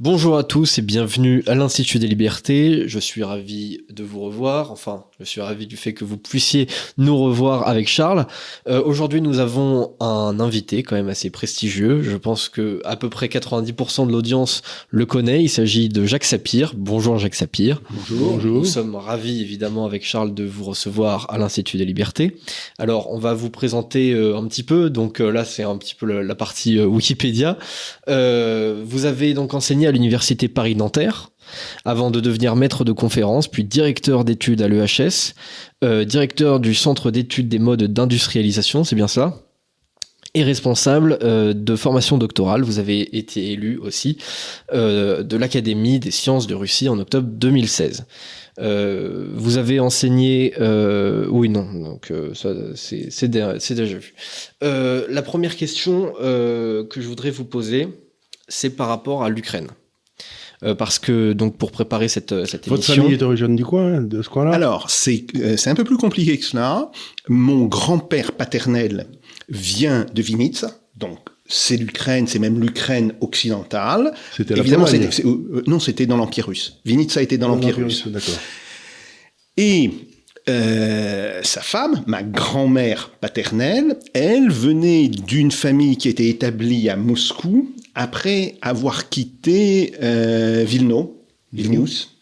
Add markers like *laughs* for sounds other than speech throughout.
Bonjour à tous et bienvenue à l'Institut des Libertés. Je suis ravi de vous revoir. Enfin, je suis ravi du fait que vous puissiez nous revoir avec Charles. Euh, Aujourd'hui, nous avons un invité quand même assez prestigieux. Je pense que à peu près 90% de l'audience le connaît. Il s'agit de Jacques Sapir. Bonjour Jacques Sapir. Bonjour. Bonjour. Nous sommes ravis évidemment avec Charles de vous recevoir à l'Institut des Libertés. Alors, on va vous présenter euh, un petit peu. Donc euh, là, c'est un petit peu la, la partie Wikipédia. Vous avez donc enseigné à l'université Paris-Nanterre avant de devenir maître de conférence, puis directeur d'études à l'EHS, euh, directeur du centre d'études des modes d'industrialisation, c'est bien ça et responsable euh, de formation doctorale. Vous avez été élu aussi euh, de l'Académie des sciences de Russie en octobre 2016. Euh, vous avez enseigné, oui non, donc ça c'est c'est dé- c'est déjà vu. La première question que je voudrais vous poser, c'est par rapport à l'Ukraine. Euh, parce que donc pour préparer cette, cette Votre émission, famille est d'origine du coin, de ce coin-là? Alors, c'est euh, c'est un peu plus compliqué que cela. Mon grand-père paternel vient de Vinitsa, donc c'est l'Ukraine, c'est même l'Ukraine occidentale. C'était la Évidemment, c'était- euh, non, c'était dans l'Empire russe. Vinitsa était dans l'Empire russe. D'accord. Et euh, sa femme, ma grand-mère paternelle, elle venait d'une famille qui était établie à Moscou après avoir quitté euh, Vilno, Vilnius.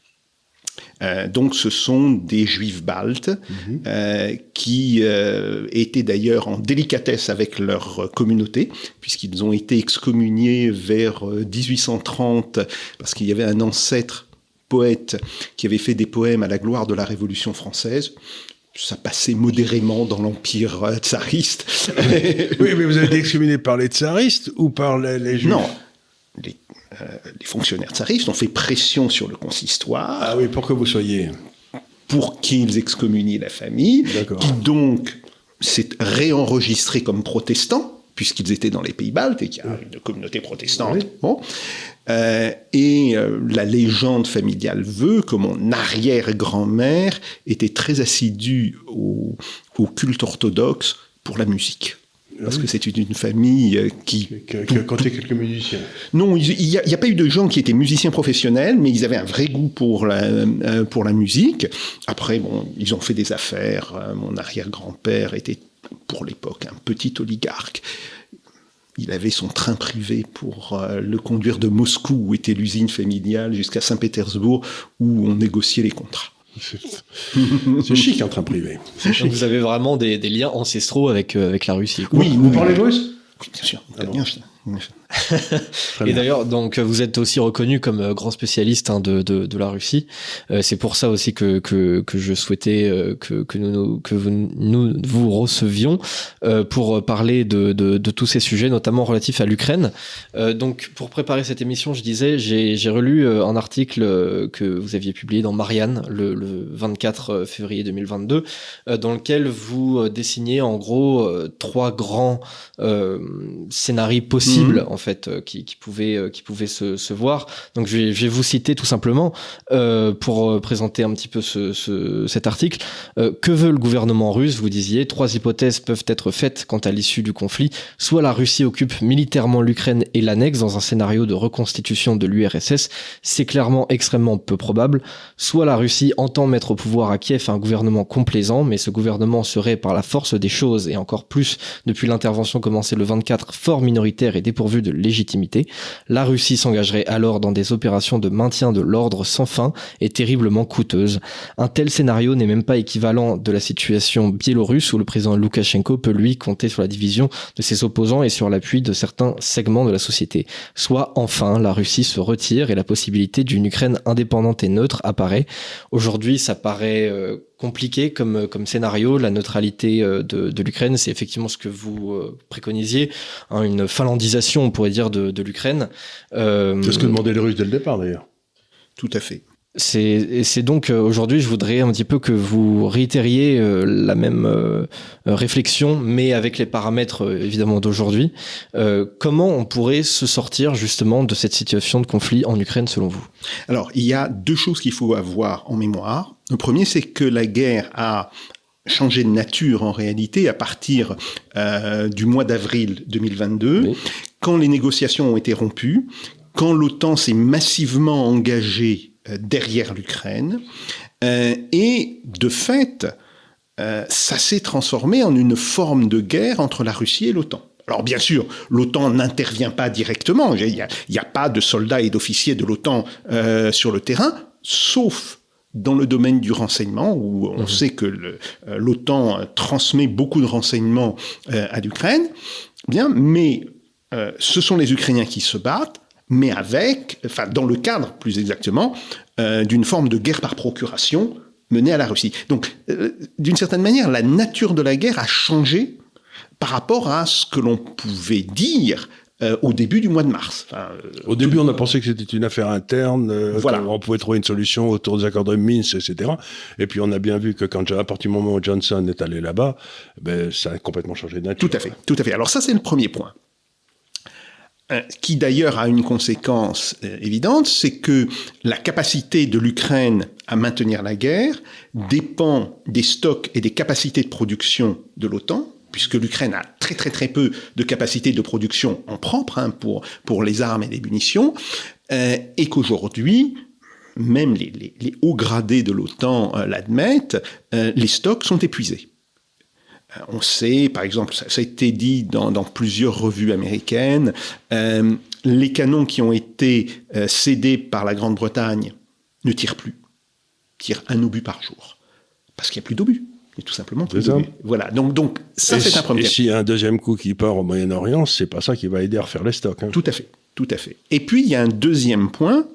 Euh, donc, ce sont des juifs baltes Mhm. euh, qui euh, étaient d'ailleurs en délicatesse avec leur communauté, puisqu'ils ont été excommuniés vers euh, 1830 parce qu'il y avait un ancêtre poète qui avait fait des poèmes à la gloire de la Révolution française. Ça passait modérément dans l'empire euh, tsariste. *laughs* Oui, mais vous avez été excommunié par les tsaristes ou par les, les juifs non, les, euh, les fonctionnaires tsaristes ont fait pression sur le consistoire Ah oui, pour que vous soyez. pour qu'ils excommunient la famille, qui donc s'est réenregistré comme protestant, puisqu'ils étaient dans les pays baltes et qu'il y a une communauté protestante. Oui. Bon. Euh, et euh, la légende familiale veut que mon arrière-grand-mère était très assidue au, au culte orthodoxe pour la musique. Parce oui. que c'est une, famille euh, qui Que, que, comptez quelques musiciens. non, il n'y a, a pas eu de gens qui étaient musiciens professionnels, mais ils avaient un vrai goût pour la, pour la musique. Après, bon, ils ont fait des affaires. Mon arrière-grand-père était, pour l'époque, un petit oligarque. Il avait son train privé pour euh, le conduire de Moscou, où était l'usine familiale, jusqu'à Saint-Pétersbourg, où on négociait les contrats. C'est chic un train privé. Chic. vous avez vraiment des, des liens ancestraux avec, euh, avec la Russie. quoi. Oui, Vous parlez russe Oui, bien sûr. Ah bon. Bien, Très Et d'ailleurs, donc vous êtes aussi reconnu comme euh, grand spécialiste hein, de, de, de la Russie. Euh, c'est pour ça aussi que, que, que je souhaitais euh, que, que nous, que vous, nous vous recevions euh, pour parler de, de, de tous ces sujets, notamment relatifs à l'Ukraine. Euh, donc, pour préparer cette émission, je disais, j'ai j'ai relu un article que vous aviez publié dans Marianne le, le 24 février 2022, euh, dans lequel vous dessiniez en gros trois grands scénarios possibles Mhm. en fait euh, qui, qui pouvaient euh, qui pouvaient se, voir. Donc je vais, vous citer tout simplement euh, pour présenter un petit peu ce, ce- cet article. Que veut le gouvernement russe Vous disiez? Trois hypothèses peuvent être faites quant à l'issue du conflit. Soit la Russie occupe militairement l'Ukraine et l'annexe dans un scénario de reconstitution de l'URSS, c'est clairement extrêmement peu probable. Soit la Russie entend mettre au pouvoir à Kiev un gouvernement complaisant, mais ce gouvernement serait par la force des choses et encore plus depuis l'intervention commencée le 24 fort minoritaire et dépourvu de légitimité. La Russie s'engagerait alors dans des opérations de maintien de l'ordre sans fin et terriblement coûteuses. Un tel scénario n'est même pas équivalent de la situation biélorusse où le président Loukachenko peut lui compter sur la division de ses opposants et sur l'appui de certains segments de la société. Soit enfin la Russie se retire et la possibilité d'une Ukraine indépendante et neutre apparaît. Aujourd'hui, ça paraît euh, compliqué comme, comme scénario. La neutralité euh, de, de l'Ukraine, c'est effectivement ce que vous euh, préconisiez, hein, une finlandisation, on pourrait dire, de, de l'Ukraine. Euh, C'est ce que demandaient les Russes dès le départ d'ailleurs. Tout à fait. c'est et c'est donc euh, aujourd'hui, je voudrais un petit peu que vous réitériez euh, la même euh, euh, réflexion, mais avec les paramètres euh, évidemment d'aujourd'hui. Euh, comment on pourrait se sortir justement de cette situation de conflit en Ukraine selon vous? Alors, il y a deux choses qu'il faut avoir en mémoire. Le premier, c'est que la guerre a changé de nature en réalité à partir euh, du mois d'avril 2002, Oui. quand les négociations ont été rompues, quand l'OTAN s'est massivement engagée euh, derrière l'Ukraine. Euh, et de fait, ça s'est transformé en une forme de guerre entre la Russie et l'OTAN. Alors bien sûr, l'OTAN n'intervient pas directement, il n'y a, pas de soldats et d'officiers de l'OTAN sur le terrain, sauf dans le domaine du renseignement, où on mmh. sait que euh, l'OTAN transmet beaucoup de renseignements euh, à l'Ukraine. Bien, mais ce sont les Ukrainiens qui se battent, mais avec, enfin dans le cadre plus exactement, d'une forme de guerre par procuration menée à la Russie. Donc, d'une certaine manière, la nature de la guerre a changé par rapport à ce que l'on pouvait dire euh, au début du mois de mars. Euh, au début, on a pensé que c'était une affaire interne, euh, voilà. on pouvait trouver une solution autour des accords de Minsk, etc. Et puis on a bien vu que quand à partir du moment où Johnson est allé là-bas, ben, ça a complètement changé de nature. Tout à fait, tout à fait. Alors ça, c'est le premier point. qui d'ailleurs a une conséquence évidente, c'est que la capacité de l'Ukraine à maintenir la guerre dépend des stocks et des capacités de production de l'OTAN, puisque l'Ukraine a très très très peu de capacité de production en propre hein, pour, pour les armes et les munitions, euh, et qu'aujourd'hui, même les, hauts gradés de l'OTAN euh, l'admettent, euh, les stocks sont épuisés. On sait, par exemple, ça, a été dit dans, dans plusieurs revues américaines, les canons qui ont été cédés par la Grande-Bretagne ne tirent plus, tirent un obus par jour, parce qu'il n'y a plus d'obus et tout simplement Voilà, donc, donc ça c'est un premier. Et s'il y a un deuxième coup qui part au Moyen-Orient, c'est pas ça qui va aider à refaire les stocks. Hein. Tout à fait, tout à fait. Et puis il y a un deuxième point,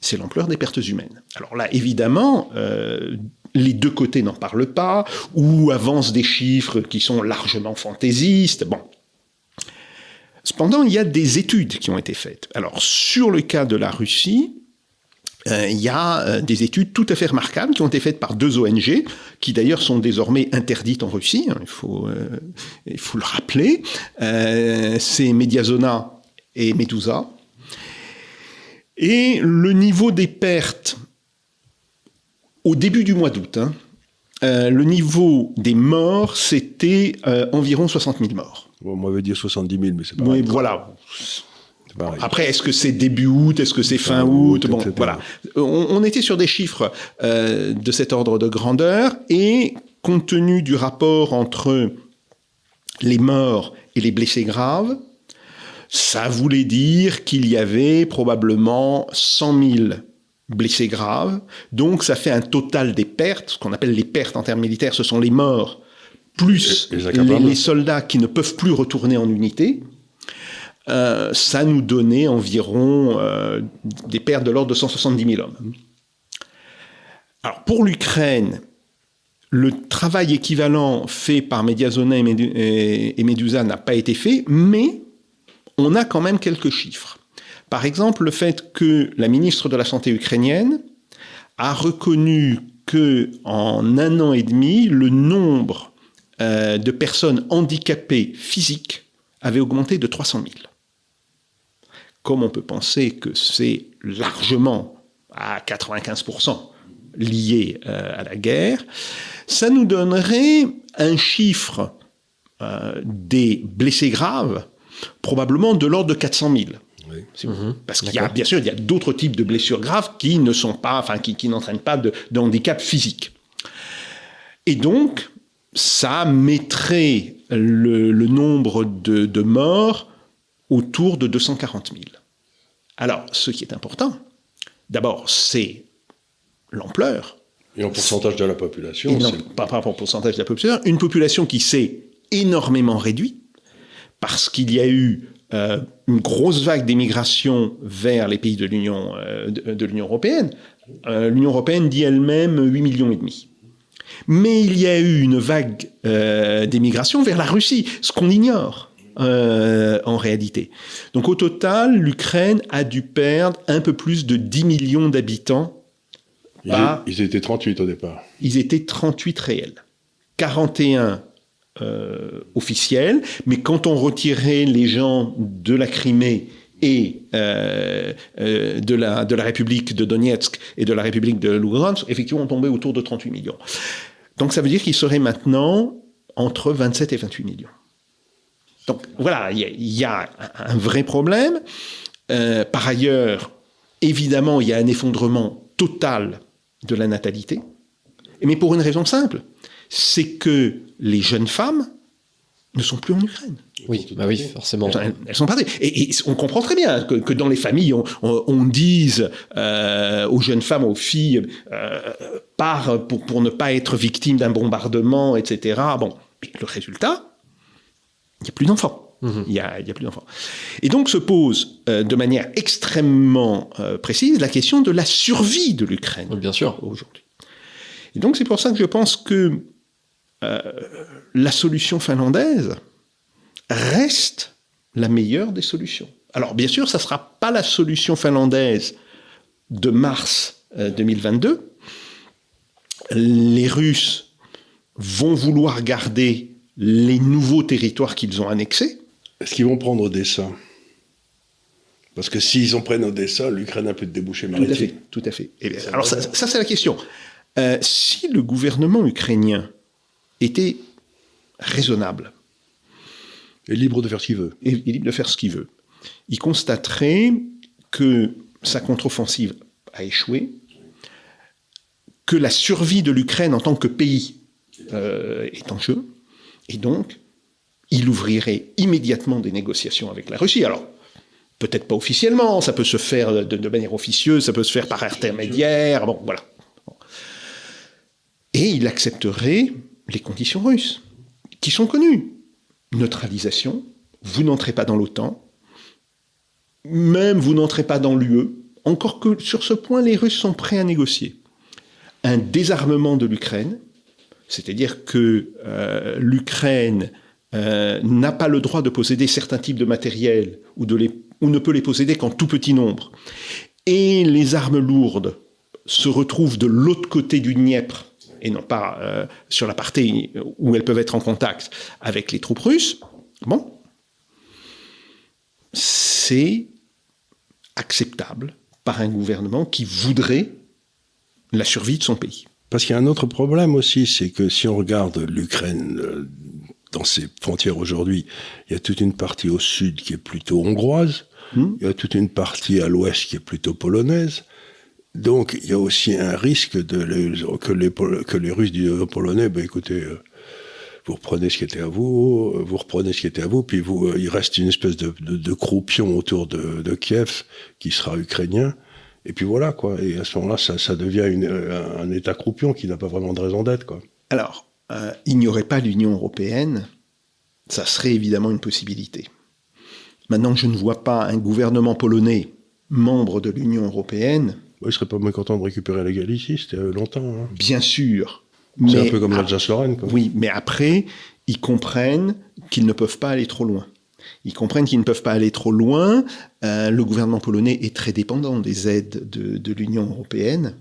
c'est l'ampleur des pertes humaines. Alors là, évidemment, euh, les deux côtés n'en parlent pas, ou avancent des chiffres qui sont largement fantaisistes. Bon. Cependant, il y a des études qui ont été faites. Alors, sur le cas de la Russie, il y a euh, des études tout à fait remarquables qui ont été faites par deux ONG, qui d'ailleurs sont désormais interdites en Russie, hein, il, faut, euh, il faut le rappeler. C'est Mediazona et Medusa. Et le niveau des pertes au début du mois d'août, hein, le niveau des morts, c'était environ 60 000 morts. on m'avait dit 70 000, mais c'est pas oui, Voilà, après, est-ce que c'est début août, est-ce que c'est fin août, Bon, voilà. On, était sur des chiffres euh, de cet ordre de grandeur et compte tenu du rapport entre les morts et les blessés graves, ça voulait dire qu'il y avait probablement 100 000 blessés graves. Donc, ça fait un total des pertes, ce qu'on appelle les pertes en termes militaires, ce sont les morts plus les soldats qui ne peuvent plus retourner en unité. Euh, ça nous donnait environ euh, des pertes de l'ordre de 170 000 hommes. Alors pour l'Ukraine, le travail équivalent fait par Mediazona et, Medusa n'a pas été fait, mais on a quand même quelques chiffres. Par exemple, le fait que la ministre de la Santé ukrainienne a reconnu que en un an et demi, le nombre euh, de personnes handicapées physiques avait augmenté de 300 000 comme on peut penser que c'est largement à 95% lié euh, à la guerre, ça nous donnerait un chiffre euh, des blessés graves probablement de l'ordre de 400 000. Mhm. Parce qu'il y a, bien sûr, il y a d'autres types de blessures graves qui ne sont pas, enfin, qui, n'entraînent pas de, handicap physique. Et donc, ça mettrait le, nombre de, de morts autour de 240 000. Alors, ce qui est important, d'abord, c'est l'ampleur. Et en pourcentage de la population. non, pas par rapport au pourcentage de la population. Une population qui s'est énormément réduite parce qu'il y a eu euh, une grosse vague d'émigration vers les pays de l'Union euh, de, l'Union européenne. Euh, L'Union européenne dit elle-même 8 millions et demi. Mais il y a eu une vague d'émigration vers la Russie, ce qu'on ignore. Euh, en réalité. Donc au total, l'Ukraine a dû perdre un peu plus de 10 millions d'habitants. Ils, étaient 38 au départ. Ils étaient 38 réels. 41 euh, officiels, mais quand on retirait les gens de la Crimée et euh, de, la, de la République de Donetsk et de la République de Lugansk, effectivement, on tombait autour de 38 millions. Donc ça veut dire qu'il serait maintenant entre 27 et 28 millions. Donc voilà, il y, a un vrai problème. Euh, par ailleurs, évidemment, il y a un effondrement total de la natalité, mais pour une raison simple, c'est que les jeunes femmes ne sont plus en Ukraine. Oui, bah oui, forcément. Elles, sont parties. Et, on comprend très bien que, dans les familles, on, dise euh, aux jeunes femmes, aux filles, euh, part pour, ne pas être victime d'un bombardement, etc. Bon, mais le résultat, il n'y a plus d'enfants. Mhm. Il n'y a, plus d'enfants. Et donc se pose euh, de manière extrêmement euh, précise la question de la survie de l'Ukraine. bien sûr. Aujourd'hui. Et donc c'est pour ça que je pense que euh, la solution finlandaise reste la meilleure des solutions. Alors bien sûr, ça ne sera pas la solution finlandaise de mars 2022. Les Russes vont vouloir garder les nouveaux territoires qu'ils ont annexés. Est-ce qu'ils vont prendre Odessa Parce que s'ils en prennent Odessa, l'Ukraine a plus de débouchés maritimes. Tout à fait. Tout à fait. alors ça, c'est la question. Euh, si le gouvernement ukrainien était raisonnable, et libre de faire ce qu'il veut, et, libre de faire ce qu'il veut, il constaterait que sa contre-offensive a échoué, que la survie de l'Ukraine en tant que pays euh, est en jeu, et donc il ouvrirait immédiatement des négociations avec la Russie. Alors, peut-être pas officiellement, ça peut se faire de, manière officieuse, ça peut se faire par intermédiaire, bon, voilà. Et il accepterait les conditions russes, qui sont connues. Neutralisation, vous n'entrez pas dans l'OTAN, même vous n'entrez pas dans l'UE, encore que sur ce point, les Russes sont prêts à négocier. Un désarmement de l'Ukraine, c'est-à-dire que euh, l'Ukraine euh, n'a pas le droit de posséder certains types de matériel ou, ne peut les posséder qu'en tout petit nombre. Et les armes lourdes se retrouvent de l'autre côté du Dniepr et non pas euh, sur la partie où elles peuvent être en contact avec les troupes russes, bon, c'est acceptable par un gouvernement qui voudrait la survie de son pays. Parce qu'il y a un autre problème aussi, c'est que si on regarde l'Ukraine euh, dans ses frontières aujourd'hui, il y a toute une partie au sud qui est plutôt hongroise, hmm. il y a toute une partie à l'ouest qui est plutôt polonaise. Donc il y a aussi un risque de que, les, que les Russes disent aux Polonais, ben, écoutez, euh, vous reprenez ce qui était à vous, vous reprenez ce qui était à vous, puis vous, euh, il reste une espèce de, de, croupion autour de, de, Kiev qui sera ukrainien. Et puis voilà, quoi. Et à ce moment-là, ça, ça devient une, euh, un État croupion qui n'a pas vraiment de raison d'être, quoi. Alors, euh, il n'y aurait pas l'Union européenne, ça serait évidemment une possibilité. Maintenant, je ne vois pas un gouvernement polonais membre de l'Union européenne. il serait pas mécontent de récupérer la Galicie, c'était euh, longtemps. Hein. Bien sûr. C'est un peu comme l'Alsace-Lorraine. Oui, mais après, ils comprennent qu'ils ne peuvent pas aller trop loin. Ils comprennent qu'ils ne peuvent pas aller trop loin. Euh, le gouvernement polonais est très dépendant des aides de, l'Union européenne.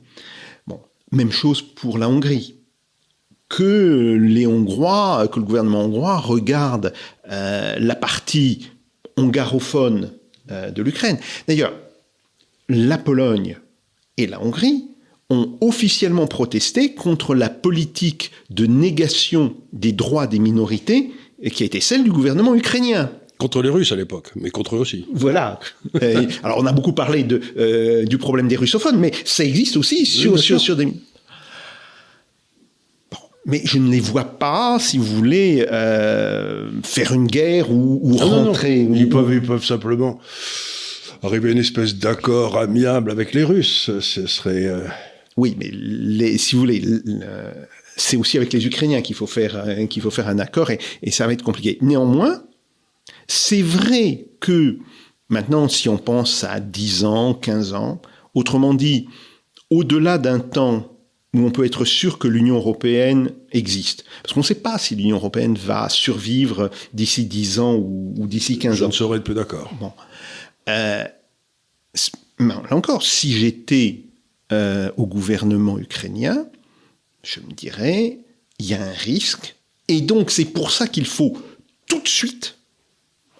Bon, même chose pour la Hongrie que les Hongrois, que le gouvernement hongrois regarde euh, la partie hongarophone euh, de l'Ukraine. D'ailleurs, la Pologne et la Hongrie ont officiellement protesté contre la politique de négation des droits des minorités qui a été celle du gouvernement ukrainien. Contre les Russes à l'époque, mais contre eux aussi. Voilà. *laughs* alors on a beaucoup parlé de, euh, du problème des russophones, mais ça existe aussi sur, sur, sur des mais je ne les vois pas, si vous voulez, euh, faire une guerre ou, ah rentrer. Ils, peuvent, ils peuvent simplement arriver à une espèce d'accord amiable avec les Russes. Ce serait. Euh, oui, mais les, si vous voulez, c'est aussi avec les Ukrainiens qu'il faut faire qu'il faut faire un accord et, et ça va être compliqué. Néanmoins, c'est vrai que maintenant, si on pense à 10 ans, 15 ans, autrement dit, au-delà d'un temps où on peut être sûr que l'Union européenne existe. Parce qu'on ne sait pas si l'Union européenne va survivre d'ici 10 ans ou, d'ici 15 ans. Je ne serais plus d'accord. Bon. Euh, là encore, si j'étais euh, au gouvernement ukrainien, je me dirais, il y a un risque. Et donc, c'est pour ça qu'il faut tout de suite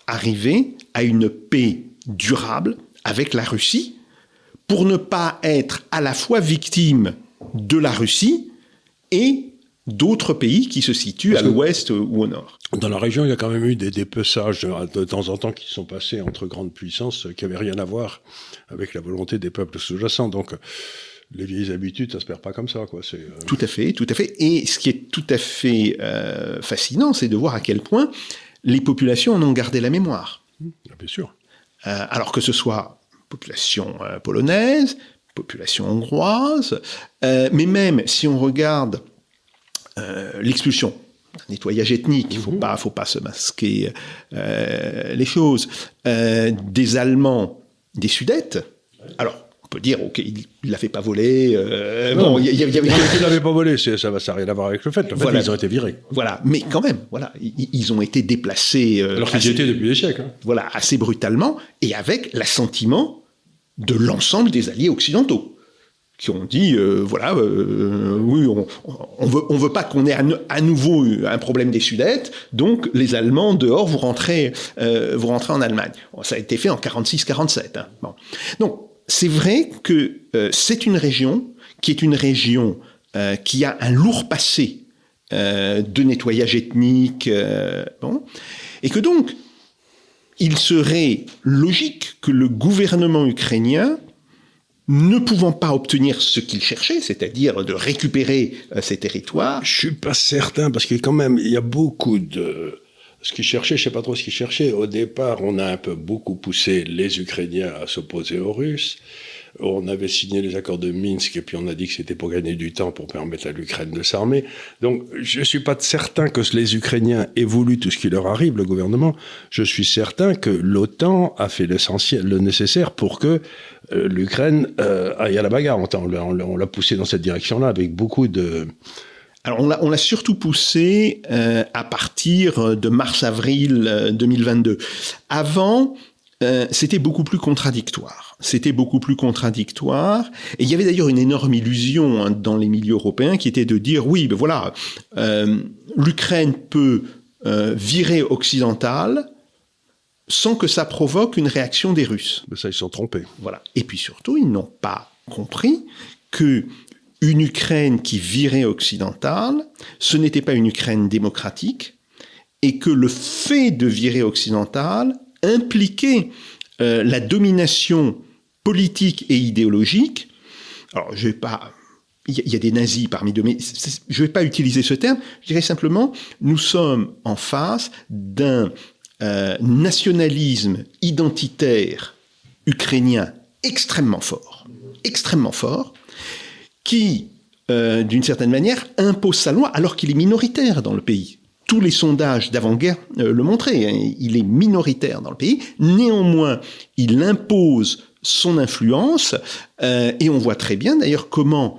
arriver à une paix durable avec la Russie pour ne pas être à la fois victime de la Russie et d'autres pays qui se situent à l'ouest ou au nord. Dans la région, il y a quand même eu des dépeçages de, temps en temps qui sont passés entre grandes puissances qui n'avaient rien à voir avec la volonté des peuples sous-jacents. Donc, les vieilles habitudes, ça se perd pas comme ça, quoi. C'est, euh, Tout à fait, tout à fait. Et ce qui est tout à fait euh, fascinant, c'est de voir à quel point les populations en ont gardé la mémoire. Ah, bien sûr. Euh, alors que ce soit population polonaise, population hongroise, mais même si on regarde l'expulsion, nettoyage ethnique, il faut mhm. pas, faut pas se masquer les choses, des Allemands, des Sudètes. Alors on peut dire, ok, il ne l'avait pas volé. Euh, non, il y, avait. Il l'avait pas volé, ça n'a ça rien à voir avec le fait. En fait, ils ont été virés. Voilà, mais quand même, voilà, ils, ont été déplacés. Euh, Alors qu'ils étaient depuis des siècles. Hein. Voilà, assez brutalement et avec l'assentiment de l'ensemble des alliés occidentaux qui ont dit euh, voilà euh, oui on, on veut on veut pas qu'on ait à, nouveau un problème des Sudètes donc les Allemands dehors vous rentrez euh, vous rentrez en Allemagne ça a été fait en 46 47 hein. bon donc c'est vrai que euh, c'est une région qui est une région euh, qui a un lourd passé euh, de nettoyage ethnique, bon, et que donc il serait logique que le gouvernement ukrainien, ne pouvant pas obtenir ce qu'il cherchait, c'est-à-dire de récupérer ces territoires. Je suis pas certain parce que quand même il y a beaucoup de ce qu'ils cherchaient, je sais pas trop ce qu'ils cherchaient. Au départ, on a un peu beaucoup poussé les Ukrainiens à s'opposer aux Russes. On avait signé les accords de Minsk et puis on a dit que c'était pour gagner du temps pour permettre à l'Ukraine de s'armer. Donc je suis pas certain que les Ukrainiens aient voulu tout ce qui leur arrive, le gouvernement. Je suis certain que l'OTAN a fait l'essentiel, le nécessaire pour que euh, l'Ukraine euh, aille à la bagarre. On l'a poussé dans cette direction-là avec beaucoup de alors on l'a surtout poussé euh, à partir de mars-avril 2022. Euh, Avant, euh, c'était beaucoup plus contradictoire. C'était beaucoup plus contradictoire. Et il y avait d'ailleurs une énorme illusion hein, dans les milieux européens qui était de dire oui, ben voilà, l'Ukraine peut virer occidentale sans que ça provoque une réaction des Russes. Mais ça, ils sont trompés. Voilà. Et puis surtout, ils n'ont pas compris que une Ukraine qui virait occidentale, ce n'était pas une Ukraine démocratique, et que le fait de virer occidentale impliquait euh, la domination politique et idéologique. Alors, je vais pas. Il y, a des nazis parmi deux, mais je ne vais pas utiliser ce terme. Je dirais simplement, nous sommes en face d'un euh, nationalisme identitaire ukrainien extrêmement fort, extrêmement fort, qui, euh, d'une certaine manière, impose sa loi alors qu'il est minoritaire dans le pays. Tous les sondages d'avant-guerre euh, le montraient. Hein. Il est minoritaire dans le pays. Néanmoins, il impose son influence. Euh, et on voit très bien d'ailleurs comment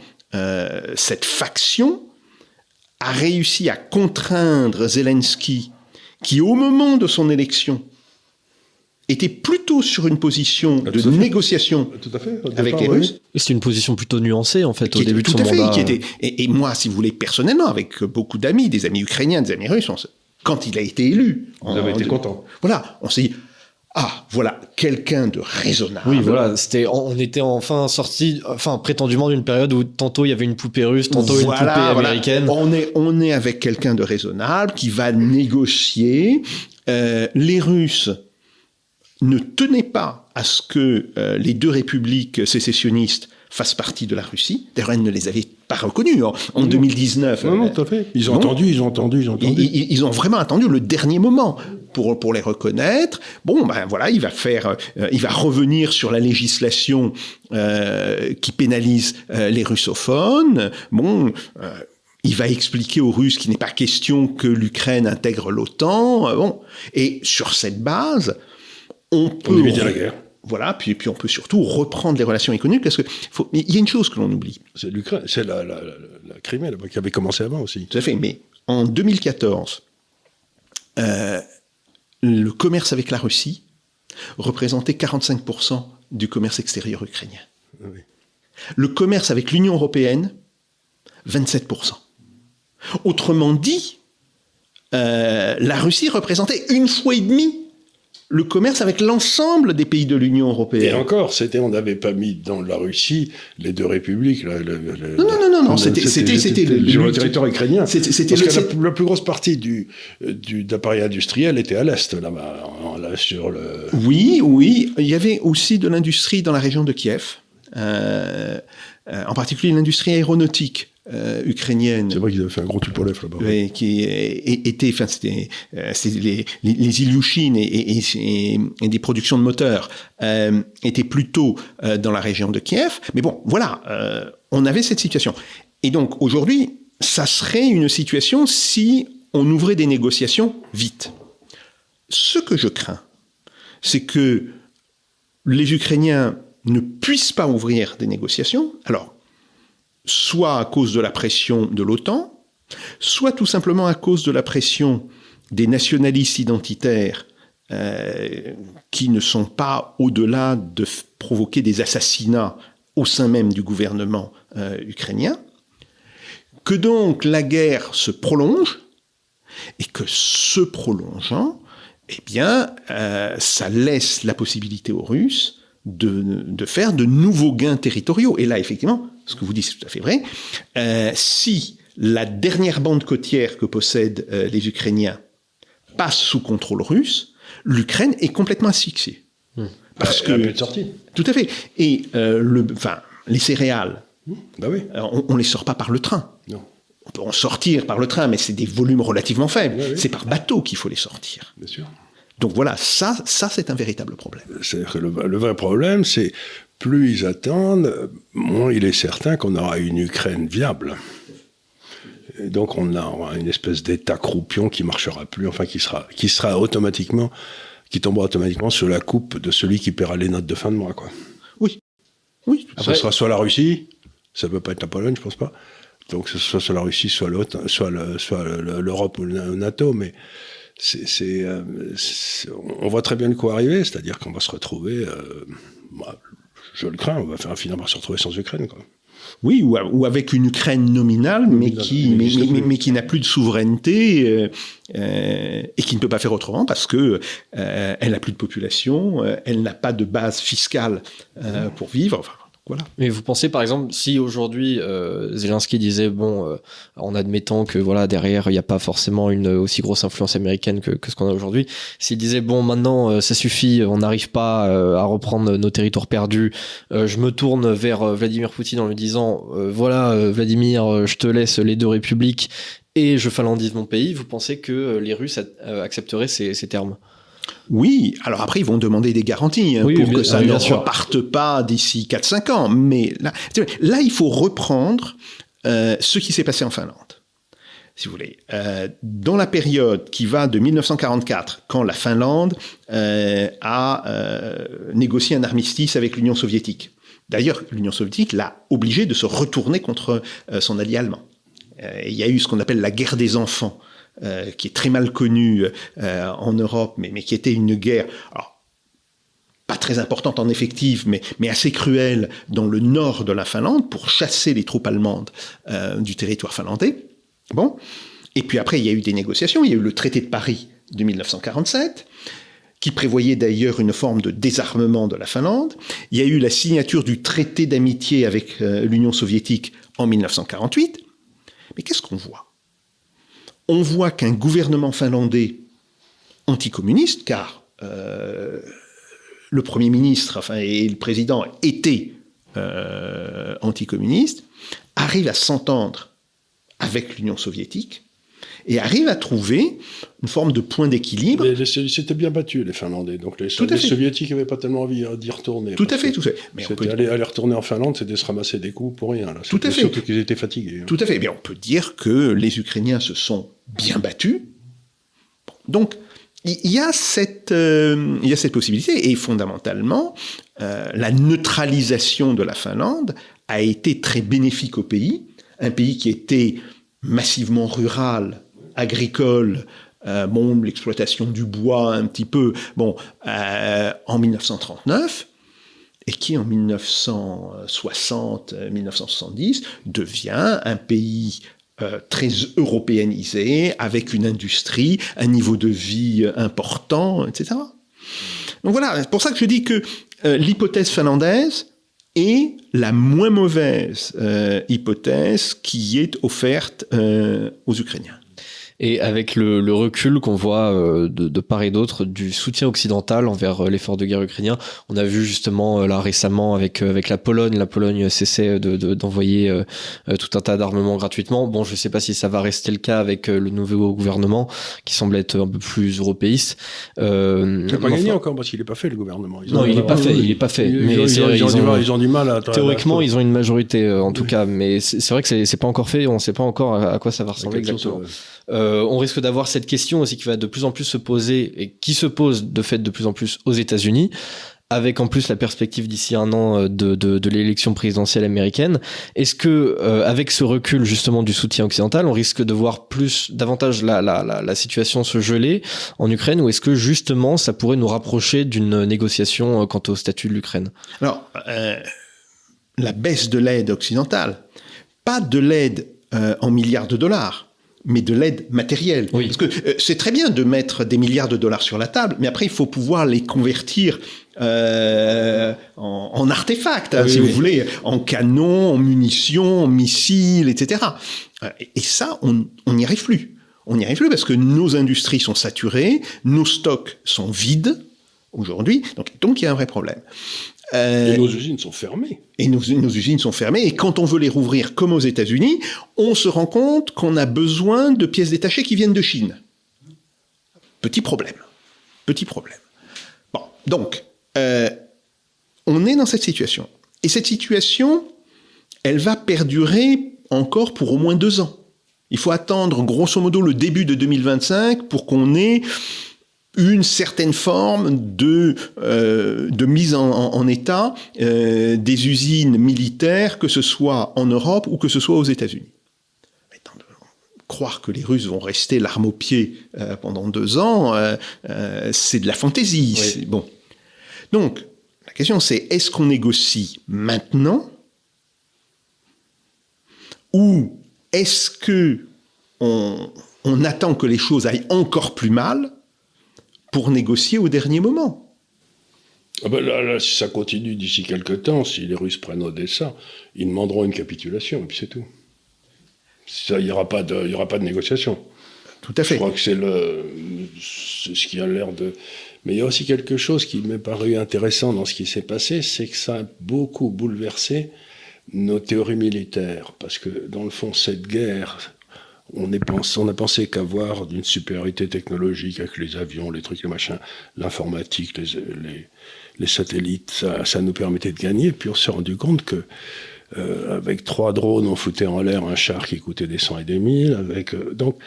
cette faction a réussi à contraindre Zelensky, qui au moment de son élection était plutôt sur une position ah, de négociation avec les Russes. Et c'est une position plutôt nuancée, en fait, au début de son mandat. Qui était, et, et, moi, si vous voulez, personnellement, avec beaucoup d'amis, des amis ukrainiens, des amis russes, quand il a été élu... Vous avez été content. Voilà, on s'est dit, ah, voilà, quelqu'un de raisonnable. Oui, voilà, c'était, on était enfin sorti, enfin, prétendument d'une période où tantôt il y avait une poupée russe, tantôt une poupée américaine. On est, on est avec quelqu'un de raisonnable qui va négocier. Euh, les Russes ne tenait pas à ce que euh, les deux républiques sécessionnistes fassent partie de la Russie. D'ailleurs, elles ne les avaient pas reconnues hein, en, 2019. Non, non, tout à fait. Ils ont entendu, ils ont entendu, ils ont entendu. Ils, ont vraiment attendu le dernier moment pour, pour les reconnaître. Bon, ben voilà, il va faire, euh, il va revenir sur la législation euh, qui pénalise les russophones. Bon. il va expliquer aux Russes qu'il n'est pas question que l'Ukraine intègre l'OTAN. Bon, et sur cette base, on peut la guerre. Voilà, puis, puis on peut surtout reprendre les relations économiques parce que faut, il y a une chose que l'on oublie. C'est l'Ukraine, c'est la, la, Crimée qui avait commencé avant aussi. Tout à fait, mais en 2014, euh, le commerce avec la Russie représentait 45% du commerce extérieur ukrainien. Le commerce avec l'Union européenne, 27%. Autrement dit, euh, la Russie représentait une fois et demie le commerce avec l'ensemble des pays de l'Union européenne. Et encore, c'était, on n'avait pas mis dans la Russie les deux républiques. non, non, non, non, c'était, c'était, le, territoire ukrainien. C'était, que la, plus grosse partie du, du d'appareil industriel était à l'est, là-bas, sur le. Oui, oui, il y avait aussi de l'industrie dans la région de Kiev, euh, euh, en particulier l'industrie aéronautique. Euh, ukrainienne. C'est vrai qu'ils avaient fait un gros Tupolev là-bas. Qui était, enfin, c'était, euh, les, les, les Ilyushin et, et, et, des productions de moteurs euh, étaient plutôt euh, dans la région de Kiev. Mais bon, voilà, euh, on avait cette situation. Et donc aujourd'hui, ça serait une situation si on ouvrait des négociations vite. Ce que je crains, c'est que les Ukrainiens ne puissent pas ouvrir des négociations. Alors, soit à cause de la pression de l'OTAN, soit tout simplement à cause de la pression des nationalistes identitaires euh, qui ne sont pas au-delà de provoquer des assassinats au sein même du gouvernement euh, ukrainien, que donc la guerre se prolonge et que ce prolongeant, eh bien, euh, ça laisse la possibilité aux Russes de, faire de nouveaux gains territoriaux. Et là, effectivement, ce que vous dites, c'est tout à fait vrai. Euh, si la dernière bande côtière que possèdent euh, les Ukrainiens passe sous contrôle russe, l'Ukraine est complètement asphyxiée. Hmm. Parce que plus de sortie. Tout à fait. Et euh, le, enfin, les céréales, hmm. bah oui. on, on les sort pas par le train. Non. On peut en sortir par le train, mais c'est des volumes relativement faibles. Oui, oui. C'est par bateau qu'il faut les sortir. Bien sûr. Donc voilà, ça, ça c'est un véritable problème. Que le, le, vrai problème, c'est plus ils attendent, moins il est certain qu'on aura une Ukraine viable. Et donc on aura une espèce d'État croupion qui marchera plus, enfin qui sera, qui sera automatiquement, qui tombera automatiquement sur la coupe de celui qui paiera les notes de fin de mois, quoi. Oui, oui. Ça sera soit la Russie, ça peut pas être la Pologne, je pense pas. Donc ce soit soit la Russie, soit l'autre, soit l'Europe ou le NATO, mais c'est, euh, on voit très bien de quoi arriver, c'est-à-dire qu'on va se retrouver. Euh, bah, je le crains, on va faire, finir par se retrouver sans Ukraine. Quoi. Oui, ou, ou, avec une Ukraine nominale, mais qui, mais, mais, mais qui n'a plus de souveraineté euh, euh, et qui ne peut pas faire autrement parce que euh, elle n'a plus de population, elle n'a pas de base fiscale pour vivre. Enfin, Mais vous pensez par exemple si aujourd'hui euh, Zelensky disait bon euh, en admettant que voilà derrière il n'y a pas forcément une aussi grosse influence américaine que, ce qu'on a aujourd'hui, s'il disait bon maintenant euh, ça suffit, on n'arrive pas à reprendre nos territoires perdus, je me tourne vers Vladimir Poutine en lui disant voilà Vladimir, je te laisse les deux républiques et je finlandise mon pays, vous pensez que les Russes accepteraient ces termes? Oui, alors après, ils vont demander des garanties hein, oui, pour que ça ne reparte pas d'ici 4-5 ans. Mais là, là, il faut reprendre euh, ce qui s'est passé en Finlande. Si vous voulez, euh, dans la période qui va de 1944, quand la Finlande euh, a négocié un armistice avec l'Union soviétique. D'ailleurs, l'Union soviétique l'a obligé de se retourner contre son allié allemand. Il y a eu ce qu'on appelle la guerre des enfants euh, qui est très mal connue euh, en Europe, mais, qui était une guerre. Pas très importante en effectif, mais, assez cruelle dans le nord de la Finlande pour chasser les troupes allemandes euh, du territoire finlandais. Bon. Et puis après, il y a eu des négociations. Il y a eu le traité de Paris de 1947 qui prévoyait d'ailleurs une forme de désarmement de la Finlande. Il y a eu la signature du traité d'amitié avec l'Union soviétique en 1948. Mais qu'est-ce qu'on voit? On voit qu'un gouvernement finlandais anticommuniste, car euh, le Premier ministre et le président étaient euh, anticommunistes, arrive à s'entendre avec l'Union soviétique et arrive à trouver une forme de point d'équilibre. C'était bien battu, les Finlandais. Donc les, les soviétiques n'avaient pas tellement envie hein, d'y retourner. Tout à fait, tout à fait. Mais on peut... aller, aller, retourner en Finlande, c'était se ramasser des coups pour rien. Là. Tout à fait. Surtout qu'ils étaient fatigués. Hein. Tout à fait. Mais on peut dire que les Ukrainiens se sont bien battus. Donc, il y a cette, euh, il y a cette possibilité et fondamentalement, euh, la neutralisation de la Finlande a été très bénéfique au pays, un pays qui était massivement rural, agricole, euh, bon, l'exploitation du bois un petit peu, bon, euh, en 1939, et qui en 1960-1970 devient un pays euh, très européanisé, avec une industrie, un niveau de vie important, etc. Donc voilà, c'est pour ça que je dis que l'hypothèse finlandaise est la moins mauvaise hypothèse qui est offerte aux Ukrainiens. Et avec le, le recul qu'on voit euh, de, de, part et d'autre du soutien occidental envers euh, l'effort de guerre ukrainien, on a vu justement euh, là récemment avec avec la Pologne, la Pologne cessait de, d'envoyer tout un tas d'armements gratuitement. Bon, je sais pas si ça va rester le cas avec le nouveau gouvernement qui semble être un peu plus européiste. Euh, il n'a pas gagné encore parce qu'il n'est pas fait le gouvernement. non, il n'est pas fait, il est pas fait. mais ils, ont, du mal à théoriquement ils ont une majorité en tout cas, mais c'est, vrai que c'est, c'est pas encore fait. On ne sait pas encore à, quoi ça va ressembler exactement. Euh, on risque d'avoir cette question aussi qui va de plus en plus se poser et qui se pose de fait de plus en plus aux États-Unis avec en plus la perspective d'ici un an euh, de, de, l'élection présidentielle américaine. Est-ce que, euh, avec ce recul justement du soutien occidental, on risque de voir plus, davantage la, la, la, situation se geler en Ukraine, ou est-ce que justement ça pourrait nous rapprocher d'une négociation quant au statut de l'Ukraine? Alors, la baisse de l'aide occidentale, pas de l'aide en milliards de dollars mais de l'aide matérielle. Parce que euh, c'est très bien de mettre des milliards de dollars sur la table, mais après il faut pouvoir les convertir euh, en, artefacts, hein, si vous voulez, en canons, en munitions, en missiles, etc. Euh, et ça, on n'y arrive plus. On n'y arrive plus parce que nos industries sont saturées, nos stocks sont vides aujourd'hui, donc, donc il y a un vrai problème. Euh, et nos usines sont fermées. Et nos, usines sont fermées. Et quand on veut les rouvrir, comme aux États-Unis, on se rend compte qu'on a besoin de pièces détachées qui viennent de Chine. Petit problème. Petit problème. Bon, donc, euh, on est dans cette situation. Et cette situation, elle va perdurer encore pour au moins deux ans. Il faut attendre grosso modo le début de 2025 pour qu'on ait une certaine forme de, euh, de mise en, état euh, des usines militaires, que ce soit en Europe ou que ce soit aux États-Unis. Croire que les Russes vont rester l'arme au pied euh, pendant deux ans, c'est de la fantaisie. Bon. Donc, la question c'est est-ce qu'on négocie maintenant ou est-ce que on, on attend que les choses aillent encore plus mal pour négocier au dernier moment. Ah ben là, si ça continue d'ici quelques temps, si les Russes prennent Odessa, ils demanderont une capitulation, et puis c'est tout. Il n'y aura, pas de, y aura pas de négociation. Tout à fait. Je crois que c'est ce qui a l'air de. Mais il y a aussi quelque chose qui m'est paru intéressant dans ce qui s'est passé, c'est que ça a beaucoup bouleversé nos théories militaires. Parce que, dans le fond, cette guerre, on, est pensé, on a pensé qu'avoir d'une supériorité technologique avec les avions, les trucs, les machins, l'informatique, les, les, satellites, ça, ça, nous permettait de gagner. Puis on s'est rendu compte que euh, avec trois drones, on foutait en l'air un char qui coûtait des cent et des mille. Avec, euh, donc,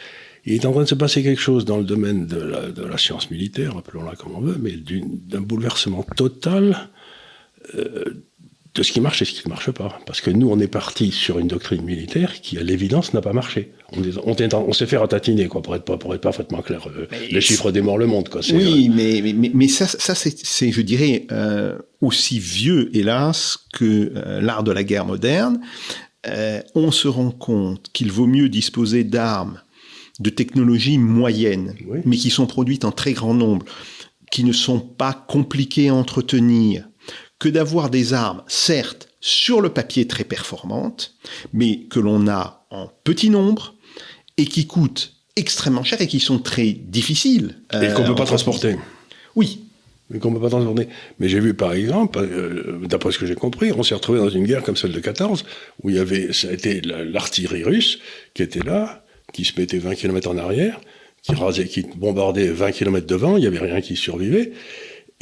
il est en train de se passer quelque chose dans le domaine de la, de la science militaire, appelons-la comme on veut, mais d'un bouleversement total euh, de ce qui marche et ce qui ne marche pas. Parce que nous, on est parti sur une doctrine militaire qui, à l'évidence, n'a pas marché. On, on, s'est fait ratatiner, quoi, pour être, pour être parfaitement clair. Euh, les chiffres démorent le monde, quoi. Oui, euh, mais, mais, mais, ça, ça c'est, je dirais, euh, aussi vieux, hélas, que l'art de la guerre moderne. on se rend compte qu'il vaut mieux disposer d'armes de technologies moyennes, mais qui sont produites en très grand nombre, qui ne sont pas compliquées à entretenir, que d'avoir des armes, certes, sur le papier très performantes, mais que l'on a en petit nombre et qui coûtent extrêmement cher et qui sont très difficiles. et qu'on ne peut pas transporter. Oui. Mais qu'on peut pas transporter. Mais j'ai vu par exemple, euh, d'après ce que j'ai compris, on s'est retrouvé dans une guerre comme celle de 14, où il y avait, ça a été l'artillerie russe qui était là, qui se mettait 20 km en arrière, qui rasait, qui bombardait 20 km devant, il n'y avait rien qui survivait.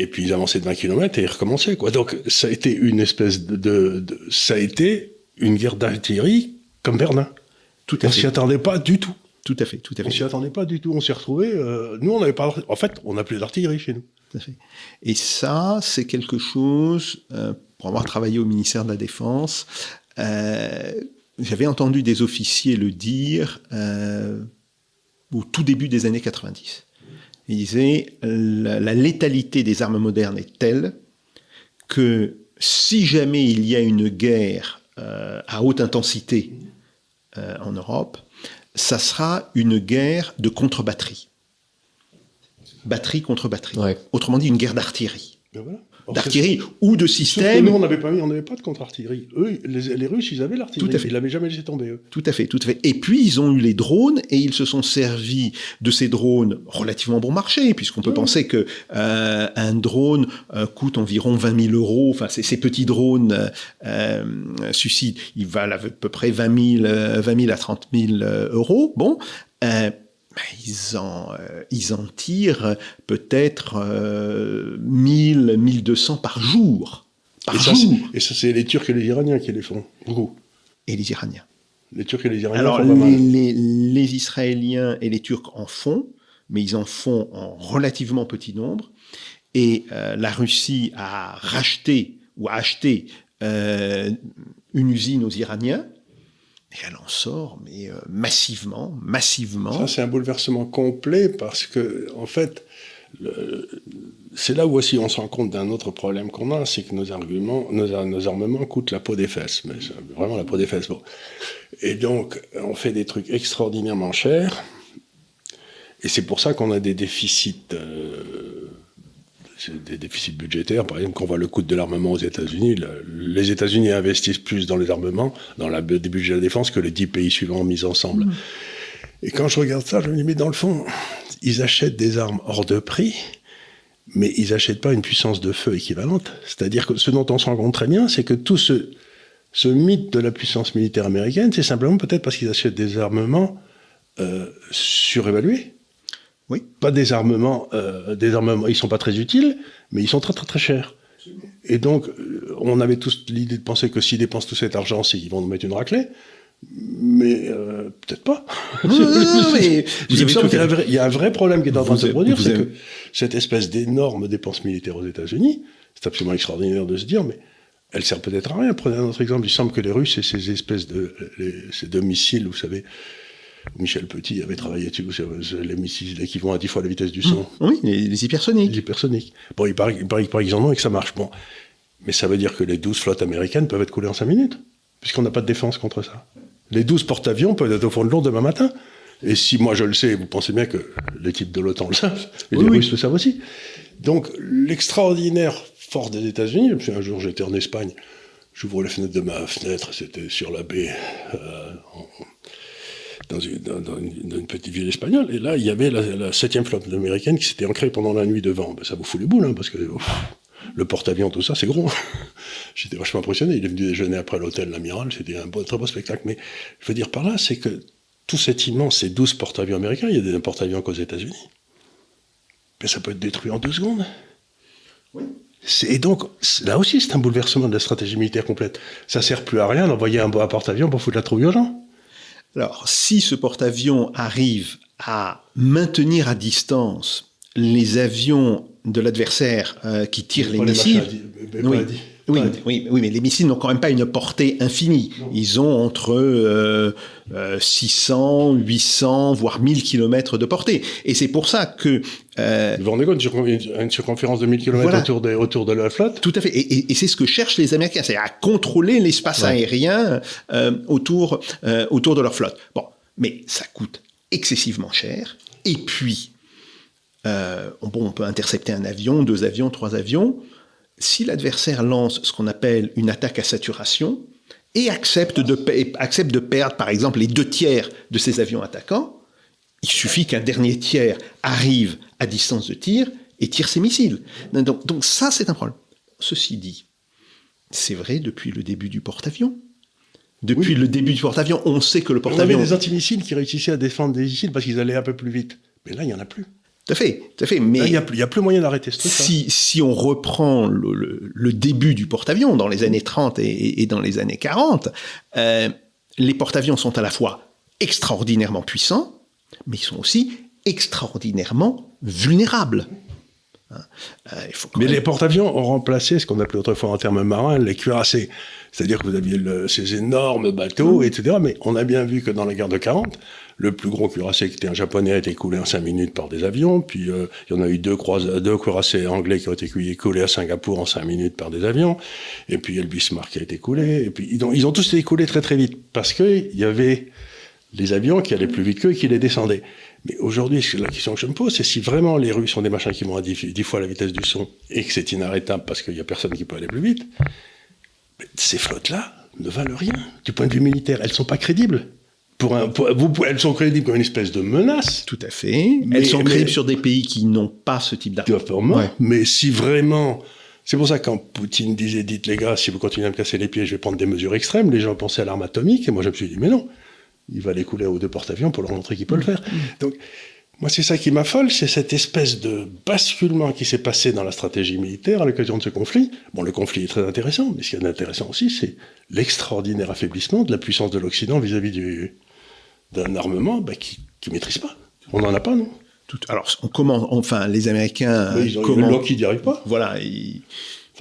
Et puis ils avançaient de 20 km et ils recommençaient. Quoi. Donc ça a été une espèce de, ça a été une guerre d'artillerie comme Berlin. Tout à on s'y attendait pas du tout. Tout à fait, tout à fait. On s'y attendait pas du tout. On s'est retrouvés. Euh, nous, on n'avait pas. En fait, on n'a plus d'artillerie chez nous. Tout à fait. Et ça, c'est quelque chose. Euh, pour avoir travaillé au ministère de la Défense, euh, j'avais entendu des officiers le dire au tout début des années 90. Il disait la, la létalité des armes modernes est telle que si jamais il y a une guerre euh, à haute intensité euh, en Europe, ça sera une guerre de contre-batterie. batterie contre batterie. Autrement dit, une guerre d'artillerie. Ben voilà d'artillerie ou de système. Nous, on n'avait pas, on n'avait pas de contre-artillerie. Eux, les, Russes, ils avaient l'artillerie. Tout à fait. Ils l'avaient jamais laissé tomber. Eux. Tout à fait, tout à fait. Et puis ils ont eu les drones et ils se sont servis de ces drones relativement bon marché, puisqu'on peut penser que euh, un drone euh, coûte environ 20 000 euros. Enfin, ces, petits drones euh, suscitent, ils valent à peu près 20 000, 20 000 à 30 000 euros. Bon. Ben, ils, en, euh, ils en tirent peut-être 1000, euh, 1200 par jour. Par et, jour. Ça, et ça, c'est les Turcs et les Iraniens qui les font, beaucoup. Et les Iraniens. Les Turcs et les Iraniens Alors, font pas les, mal. Les, les, Israéliens et les Turcs en font, mais ils en font en relativement petit nombre. Et euh, la Russie a racheté ou a acheté une usine aux Iraniens et elle en sort, mais euh, massivement, massivement. Ça, c'est un bouleversement complet parce que, en fait, c'est là où aussi on se rend compte d'un autre problème qu'on a, c'est que nos arguments, nos, armements coûtent la peau des fesses, mais vraiment la peau des fesses. Et donc, on fait des trucs extraordinairement chers, et c'est pour ça qu'on a des déficits. Euh, des déficits budgétaires. Par exemple, quand on voit le coût de l'armement aux États-Unis, les États-Unis investissent plus dans les armements, dans la, les budgets de la défense, que les dix pays suivants mis ensemble. Mmh. Et quand je regarde ça, je me dis, mais dans le fond, ils achètent des armes hors de prix, mais ils n'achètent pas une puissance de feu équivalente. C'est-à-dire que ce dont on se rend compte très bien, c'est que tout ce, ce mythe de la puissance militaire américaine, c'est simplement peut-être parce qu'ils achètent des armements euh, surévalués. Oui. Pas des armements, euh, des armements, ils sont pas très utiles, mais ils sont très très très chers. Et donc, euh, on avait tous l'idée de penser que s'ils dépensent tout cet argent, qu'ils vont nous mettre une raclée. Mais euh, peut-être pas. Non, non, mais il, y a un vrai problème qui est en train de se produire, c'est que cette espèce d'énorme dépense militaire aux États-Unis, c'est absolument extraordinaire de se dire, mais elle sert peut-être à rien. Prenez un autre exemple. Il semble que les Russes et ces espèces de ces deux missiles, vous savez, Michel Petit avait travaillé dessus, les missiles qui vont à 10 fois la vitesse du son. Mmh. Oui, les, hypersoniques. Les hypersoniques. Bon, il paraît, il paraît, qu'ils en ont et que ça marche. Bon. Mais ça veut dire que les 12 flottes américaines peuvent être coulées en 5 minutes, puisqu'on n'a pas de défense contre ça. Les 12 porte-avions peuvent être au fond de l'eau demain matin. Et si moi je le sais, vous pensez bien que les types de l'OTAN le savent, et les Russes le savent aussi. Donc l'extraordinaire force des États-Unis, un jour j'étais en Espagne, j'ouvre la fenêtre de ma fenêtre, c'était sur la baie, euh, dans une, petite ville espagnole. Et là, il y avait la, septième flotte américaine qui s'était ancrée pendant la nuit devant. Ben, ça vous fout les boules, hein, parce que le porte-avions, tout ça, c'est gros. *laughs* J'étais vachement impressionné. Il est venu déjeuner après l'hôtel L'Amiral. C'était un très beau spectacle. Mais je veux dire par là, c'est que tout cet immense, ces 12 porte-avions américains, il y a des porte-avions qu'aux États-Unis. Mais ça peut être détruit en deux secondes. Oui. Et donc, là aussi, c'est un bouleversement de la stratégie militaire complète. Ça sert plus à rien d'envoyer un, un porte-avions pour foutre la trouille aux gens. Alors, si ce porte-avions arrive à maintenir à distance les avions de l'adversaire euh, qui tirent les missiles, oui, oui, oui, mais les missiles n'ont quand même pas une portée infinie. Ils ont entre 600, 800, euh, voire 1000 km de portée. Et c'est pour ça que... Euh, vous vous rendez compte, une circonférence de 1000 km autour, de, autour de la flotte Tout à fait. Et, c'est ce que cherchent les Américains, c'est à contrôler l'espace aérien euh, autour, euh, autour de leur flotte. Bon, mais ça coûte excessivement cher. Et puis, bon, on peut intercepter un avion, deux avions, trois avions si l'adversaire lance ce qu'on appelle une attaque à saturation et accepte de, accepte de perdre, par exemple, les deux tiers de ses avions attaquants, il suffit qu'un dernier tiers arrive à distance de tir et tire ses missiles. Donc, donc ça, c'est un problème. Ceci dit, c'est vrai depuis le début du porte-avions. Depuis le début du porte-avions, on sait que le porte-avions... On avait des antimissiles qui réussissaient à défendre des missiles parce qu'ils allaient un peu plus vite. Mais là, il n'y en a plus. Tout à fait, tout à fait. Mais il n'y a, plus moyen d'arrêter ce truc. Si, si on reprend le, début du porte-avions dans les années 30 et, dans les années 40, euh, les porte-avions sont à la fois extraordinairement puissants, mais ils sont aussi extraordinairement vulnérables. Hein, euh, mais les porte-avions ont remplacé ce qu'on appelait autrefois en termes marins les cuirassés. C'est-à-dire que vous aviez ces énormes bateaux, mmh. etc. Mais on a bien vu que dans la guerre de 40, le plus gros cuirassé qui était un japonais a été coulé en 5 minutes par des avions. Puis euh, il y en a eu deux, deux cuirassés anglais qui ont été coulés à Singapour en 5 minutes par des avions. Et puis le Bismarck qui a été coulé. Et puis ils ont, ils ont tous été coulés très très vite parce qu'il y avait les avions qui allaient plus vite qu'eux et qui les descendaient. Mais aujourd'hui, la question que je me pose, c'est si vraiment les Russes sont des machins qui vont à 10, fois la vitesse du son et que c'est inarrêtable parce qu'il n'y a personne qui peut aller plus vite, ces flottes-là ne valent rien. Du point de vue militaire, elles ne sont pas crédibles. Pour un, vous, elles sont crédibles comme une espèce de menace. Tout à fait. elles sont crédibles sur des pays qui n'ont pas ce type d'armes. Mais si vraiment... C'est pour ça que quand Poutine disait, dites les gars, si vous continuez à me casser les pieds, je vais prendre des mesures extrêmes, les gens pensaient à l'arme atomique, et moi je me suis dit, mais non, il va les couler aux deux porte-avions pour leur montrer qu'il peut le faire. Donc, moi, c'est ça qui m'affole, c'est cette espèce de basculement qui s'est passé dans la stratégie militaire à l'occasion de ce conflit. Bon, le conflit est très intéressant, mais ce qui est intéressant aussi, c'est l'extraordinaire affaiblissement de la puissance de l'Occident vis-à-vis d'un armement bah, qui ne maîtrise pas. On n'en a pas, non Alors, on commence, enfin, les Américains. ils ont comment... qui n'y arrive pas. Voilà. Ils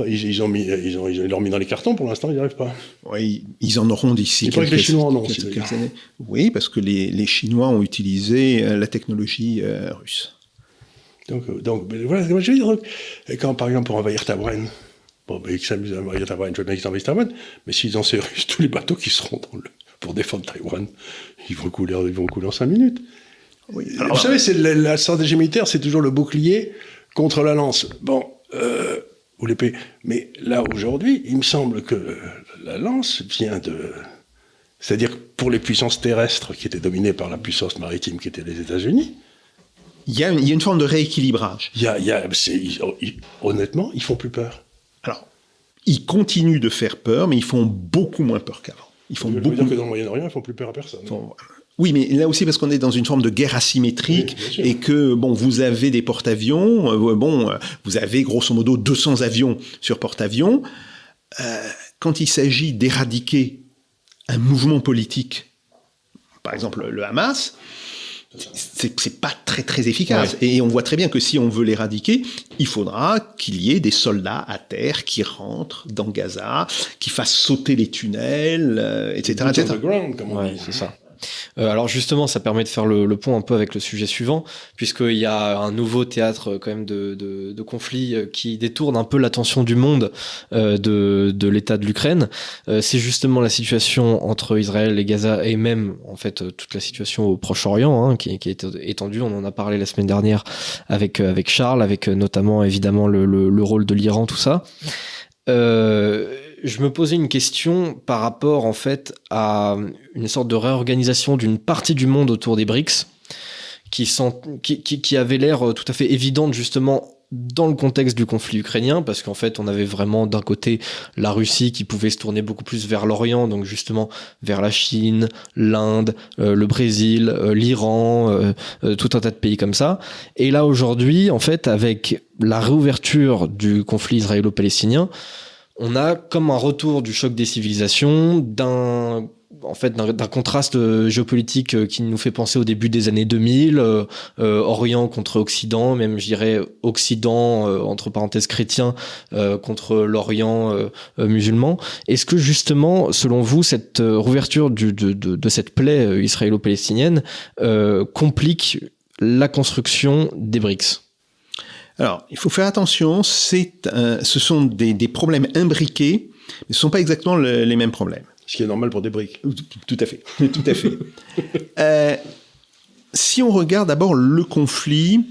ils, ont mis, ils, ont, ils l'ont mis dans les cartons, pour l'instant, ils n'y arrivent pas. Oui, ils en auront d'ici quelques, que les Chinois en ont aussi, années. Oui, parce que les, les, Chinois ont utilisé euh, la technologie euh, russe. Donc, euh, donc voilà, je veux dire. Quand, par exemple, pour envahir Taïwan, bon, ben, ils s'amusent à envahir Taïwan, je veux bien qu'ils envahissent Taïwan, mais s'ils ont ces Russes, tous les bateaux qui seront dans le, pour défendre Taïwan, ils vont couler, ils vont couler en 5 minutes. Oui. Alors, vous savez, c'est la, la stratégie militaire, c'est toujours le bouclier contre la lance. Bon, euh, ou l'épée. Mais là, aujourd'hui, il me semble que la lance vient de... C'est-à-dire pour les puissances terrestres qui étaient dominées par la puissance maritime qui était les États-Unis, il y, a une, il y, a une, forme de rééquilibrage. Il y a, il y a, honnêtement, ils font plus peur. Alors, ils continuent de faire peur, mais ils font beaucoup moins peur qu'avant. Ils font je beaucoup. Dire que dans le Moyen-Orient, ils font plus peur à personne. Oui, mais là aussi parce qu'on est dans une forme de guerre asymétrique et que bon, vous avez des porte-avions, euh, bon, euh, vous avez grosso modo 200 avions sur porte-avions. Euh, quand il s'agit d'éradiquer un mouvement politique, par exemple le Hamas, c'est pas très très efficace. Et on voit très bien que si on veut l'éradiquer, il faudra qu'il y ait des soldats à terre qui rentrent dans Gaza, qui fassent sauter les tunnels, etc. etc. c'est ça. Euh, alors justement, ça permet de faire le, pont un peu avec le sujet suivant, puisqu'il y a un nouveau théâtre quand même de, conflit euh, qui détourne un peu l'attention du monde euh, de, l'état de l'Ukraine. Euh, c'est justement la situation entre Israël et Gaza, et même en fait toute la situation au Proche-Orient, hein, qui, est étendue. On en a parlé la semaine dernière avec Charles, avec notamment évidemment le, le, le rôle de l'Iran, tout ça. Euh, je me posais une question par rapport en fait à une sorte de réorganisation d'une partie du monde autour des BRICS qui, avait l'air tout à fait évidente justement dans le contexte du conflit ukrainien, parce qu'en fait, on avait vraiment d'un côté la Russie qui pouvait se tourner beaucoup plus vers l'Orient, donc justement vers la Chine, l'Inde, euh, le Brésil, euh, l'Iran, euh, tout un tas de pays comme ça. Et là, aujourd'hui, en fait, avec la réouverture du conflit israélo-palestinien, on a comme un retour du choc des civilisations, d'un en fait d'un contraste euh, géopolitique euh, qui nous fait penser au début des années 2000, euh, Orient contre Occident, même je dirais Occident entre parenthèses chrétien contre l'Orient musulman. Est-ce que justement, selon vous, cette rouverture de, de, cette plaie israélo-palestinienne complique la construction des BRICS? Alors, il faut faire attention, c'est, ce sont des, des, problèmes imbriqués, mais ce ne sont pas exactement le, les mêmes problèmes. Ce qui est normal pour des briques. Tout à fait. *laughs* Tout à fait. euh, si on regarde d'abord le conflit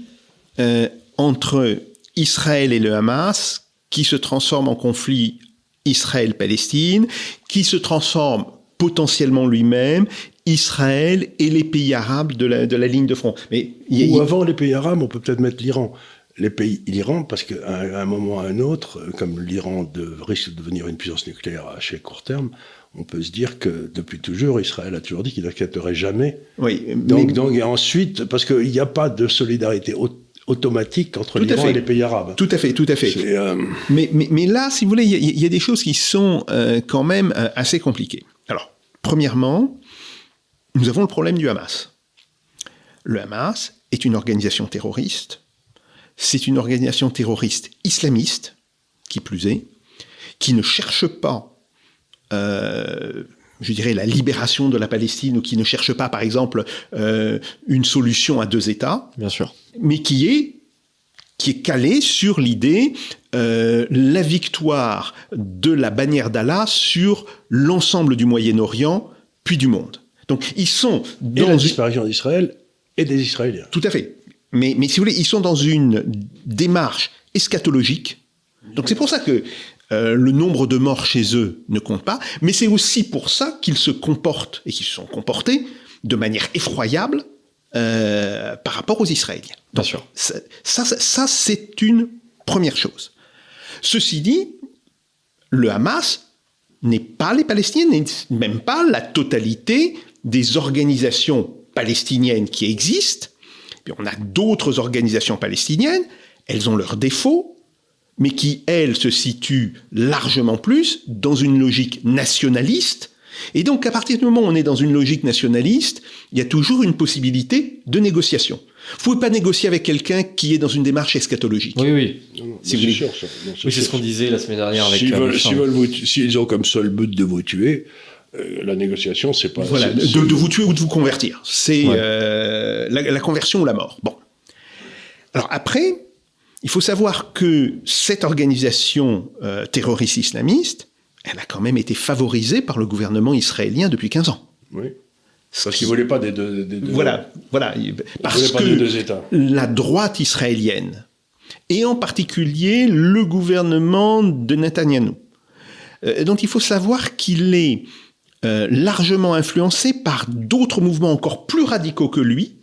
euh, entre Israël et le Hamas, qui se transforme en conflit Israël-Palestine, qui se transforme potentiellement lui-même, Israël et les pays arabes de la, de la ligne de front. Mais Ou avant les pays arabes, on peut peut-être mettre l'Iran les pays, l'Iran, parce qu'à un moment ou à un autre, comme l'Iran risque de devenir une puissance nucléaire à assez court terme, on peut se dire que depuis toujours, Israël a toujours dit qu'il n'accepterait jamais. Oui, donc, donc, et ensuite, parce qu'il n'y a pas de solidarité automatique entre l'Iran et les pays arabes. Tout à fait, tout à fait. Euh... Mais, mais, mais, là, si vous voulez, il y, y, a des choses qui sont euh, quand même euh, assez compliquées. Alors, premièrement, nous avons le problème du Hamas. Le Hamas est une organisation terroriste c'est une organisation terroriste islamiste, qui plus est, qui ne cherche pas, euh, je dirais, la libération de la Palestine ou qui ne cherche pas, par exemple, euh, une solution à deux États. Bien sûr. Mais qui est qui est calé sur l'idée euh, la victoire de la bannière d'Allah sur l'ensemble du Moyen-Orient puis du monde. Donc ils sont dans et la disparition d'Israël Et des Israéliens. Tout à fait. Mais, mais si vous voulez, ils sont dans une démarche eschatologique. Donc c'est pour ça que euh, le nombre de morts chez eux ne compte pas, mais c'est aussi pour ça qu'ils se comportent et qu'ils se sont comportés de manière effroyable euh, par rapport aux Israéliens. Bien sûr. Ça, ça, ça c'est une première chose. Ceci dit, le Hamas n'est pas les Palestiniens, n'est même pas la totalité des organisations palestiniennes qui existent. Puis on a d'autres organisations palestiniennes, elles ont leurs défauts, mais qui, elles, se situent largement plus dans une logique nationaliste. Et donc, à partir du moment où on est dans une logique nationaliste, il y a toujours une possibilité de négociation. Vous pouvez pas négocier avec quelqu'un qui est dans une démarche eschatologique. Oui, oui. Si vous sûr, ça. oui, c'est ce qu'on disait la semaine dernière avec. S'ils veulent, s'ils ont comme seul but de vous tuer, euh, la négociation, c'est pas. Voilà, de, de, vous tuer ou de vous convertir. C'est ouais. euh, la, la, conversion ou la mort. Bon. Alors après, il faut savoir que cette organisation euh, terroriste islamiste, elle a quand même été favorisée par le gouvernement israélien depuis 15 ans. Oui. Parce qu'ils ne voulaient pas des deux, des deux Voilà, voilà. Parce que deux États. la droite israélienne, et en particulier le gouvernement de Netanyahou, euh, dont il faut savoir qu'il est euh, largement influencé par d'autres mouvements encore plus radicaux que lui,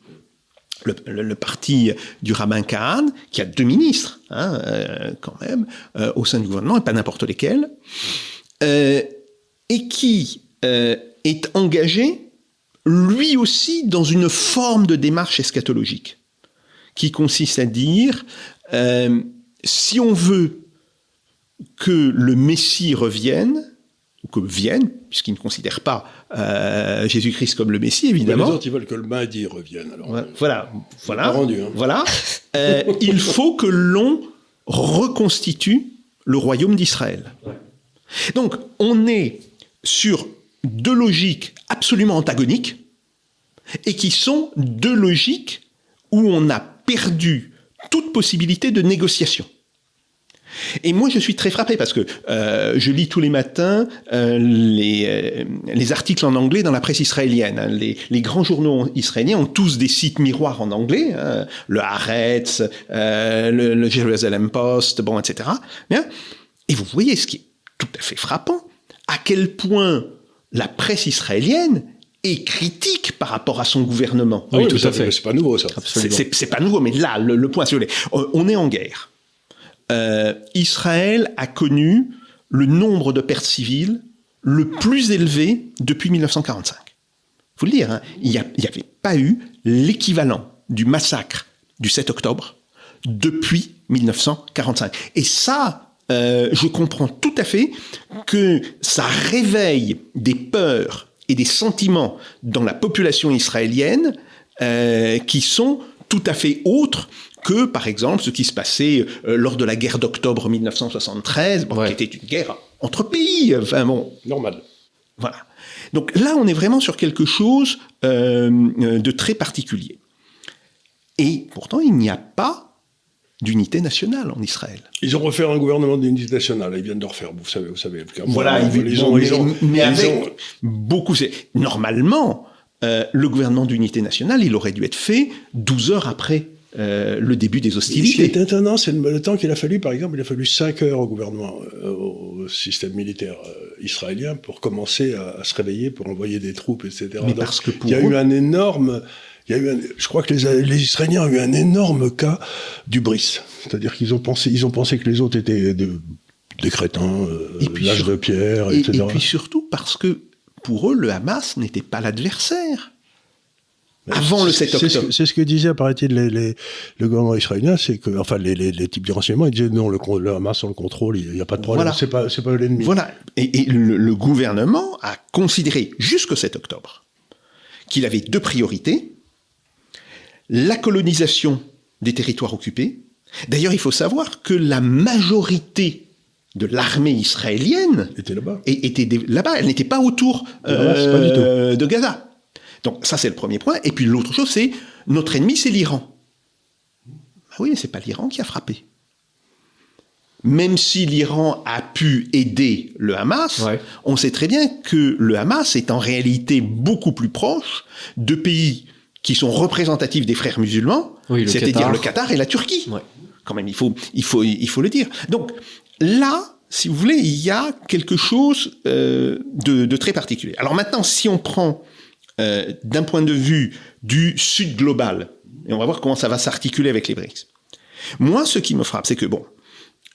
le, parti du rabbin Kahan, qui a deux ministres, hein, euh, quand même, euh, au sein du gouvernement, et pas n'importe lesquels, et qui est engagé, lui aussi, dans une forme de démarche eschatologique, qui consiste à dire, si on veut que le Messie revienne, ou que vienne, puisqu'ils ne considèrent pas euh, Jésus-Christ comme le Messie, évidemment. Mais les autres, ils veulent que le Mahdi revienne. Alors, voilà, voilà, voilà. Rendu, hein. voilà. *laughs* Euh, il faut que l'on reconstitue le royaume d'Israël. Ouais. Donc, on est sur deux logiques absolument antagoniques et qui sont deux logiques où on a perdu toute possibilité de négociation. Et moi, je suis très frappé parce que euh, je lis tous les matins euh, les, euh, les, articles en anglais dans la presse israélienne. Hein. Les, les, grands journaux israéliens ont tous des sites miroirs en anglais, hein. le Haaretz, euh, le, le, Jerusalem Post, bon, etc. Bien. Et vous voyez ce qui est tout à fait frappant, à quel point la presse israélienne est critique par rapport à son gouvernement. Ah oui, tout à fait. C'est pas nouveau, ça. C'est pas nouveau, mais là, le, le point, si vous voulez, on est en guerre euh, Israël a connu le nombre de pertes civiles le plus élevé depuis 1945. Faut le dire, hein, il n'y avait pas eu l'équivalent du massacre du 7 octobre depuis 1945. Et ça, euh, je comprends tout à fait que ça réveille des peurs et des sentiments dans la population israélienne euh, qui sont tout à fait autres que, par exemple, ce qui se passait euh, lors de la guerre d'octobre 1973, bon, ouais. qui était une guerre entre pays, enfin bon. Normal. Voilà. Donc là, on est vraiment sur quelque chose euh, de très particulier. Et pourtant, il n'y a pas d'unité nationale en Israël. Ils ont refait un gouvernement d'unité nationale. Ils viennent de refaire, vous savez. Vous savez voilà, ils, ils, ont, ils ont, mais avec ont... beaucoup. Normalement, euh, le gouvernement d'unité nationale, il aurait dû être fait 12 heures après euh, le début des hostilités. Ce qui est étonnant, c'est le, le, temps qu'il a fallu, par exemple, il a fallu 5 heures au gouvernement, euh, au système militaire euh, israélien pour commencer à, à, se réveiller, pour envoyer des troupes, etc. Mais Donc, parce que pour il y a eux... eu un énorme, il y a eu un, je crois que les, les, Israéliens ont eu un énorme cas du bris. C'est-à-dire qu'ils ont pensé, ils ont pensé que les autres étaient de, des crétins, l'âge de pierre, et, etc. Et puis surtout parce que pour eux, le Hamas n'était pas l'adversaire avant le 7 octobre. C'est ce, ce, que disait, paraît-il, les, les, le gouvernement israélien, c'est que, enfin, les, les, les types du renseignement, ils disaient non, le, le Hamas on le contrôle, il n'y a pas de problème, voilà. c'est pas, pas l'ennemi. Voilà. Et, et le, le, gouvernement a considéré jusqu'au 7 octobre qu'il avait deux priorités la colonisation des territoires occupés. D'ailleurs, il faut savoir que la majorité de l'armée israélienne était là-bas. Était là-bas. Elle n'était pas autour euh, pas de Gaza. Donc ça c'est le premier point. Et puis l'autre chose c'est notre ennemi c'est l'Iran. Ben oui, mais c'est pas l'Iran qui a frappé. Même si l'Iran a pu aider le Hamas, ouais. on sait très bien que le Hamas est en réalité beaucoup plus proche de pays qui sont représentatifs des frères musulmans, c'est-à-dire le Qatar et la Turquie. Quand même, il faut, il, faut, il faut le dire. Donc là, si vous voulez, il y a quelque chose euh, de, très particulier. Alors maintenant, si on prend euh, d'un point de vue du Sud global, et on va voir comment ça va s'articuler avec les BRICS. Moi, ce qui me frappe, c'est que bon,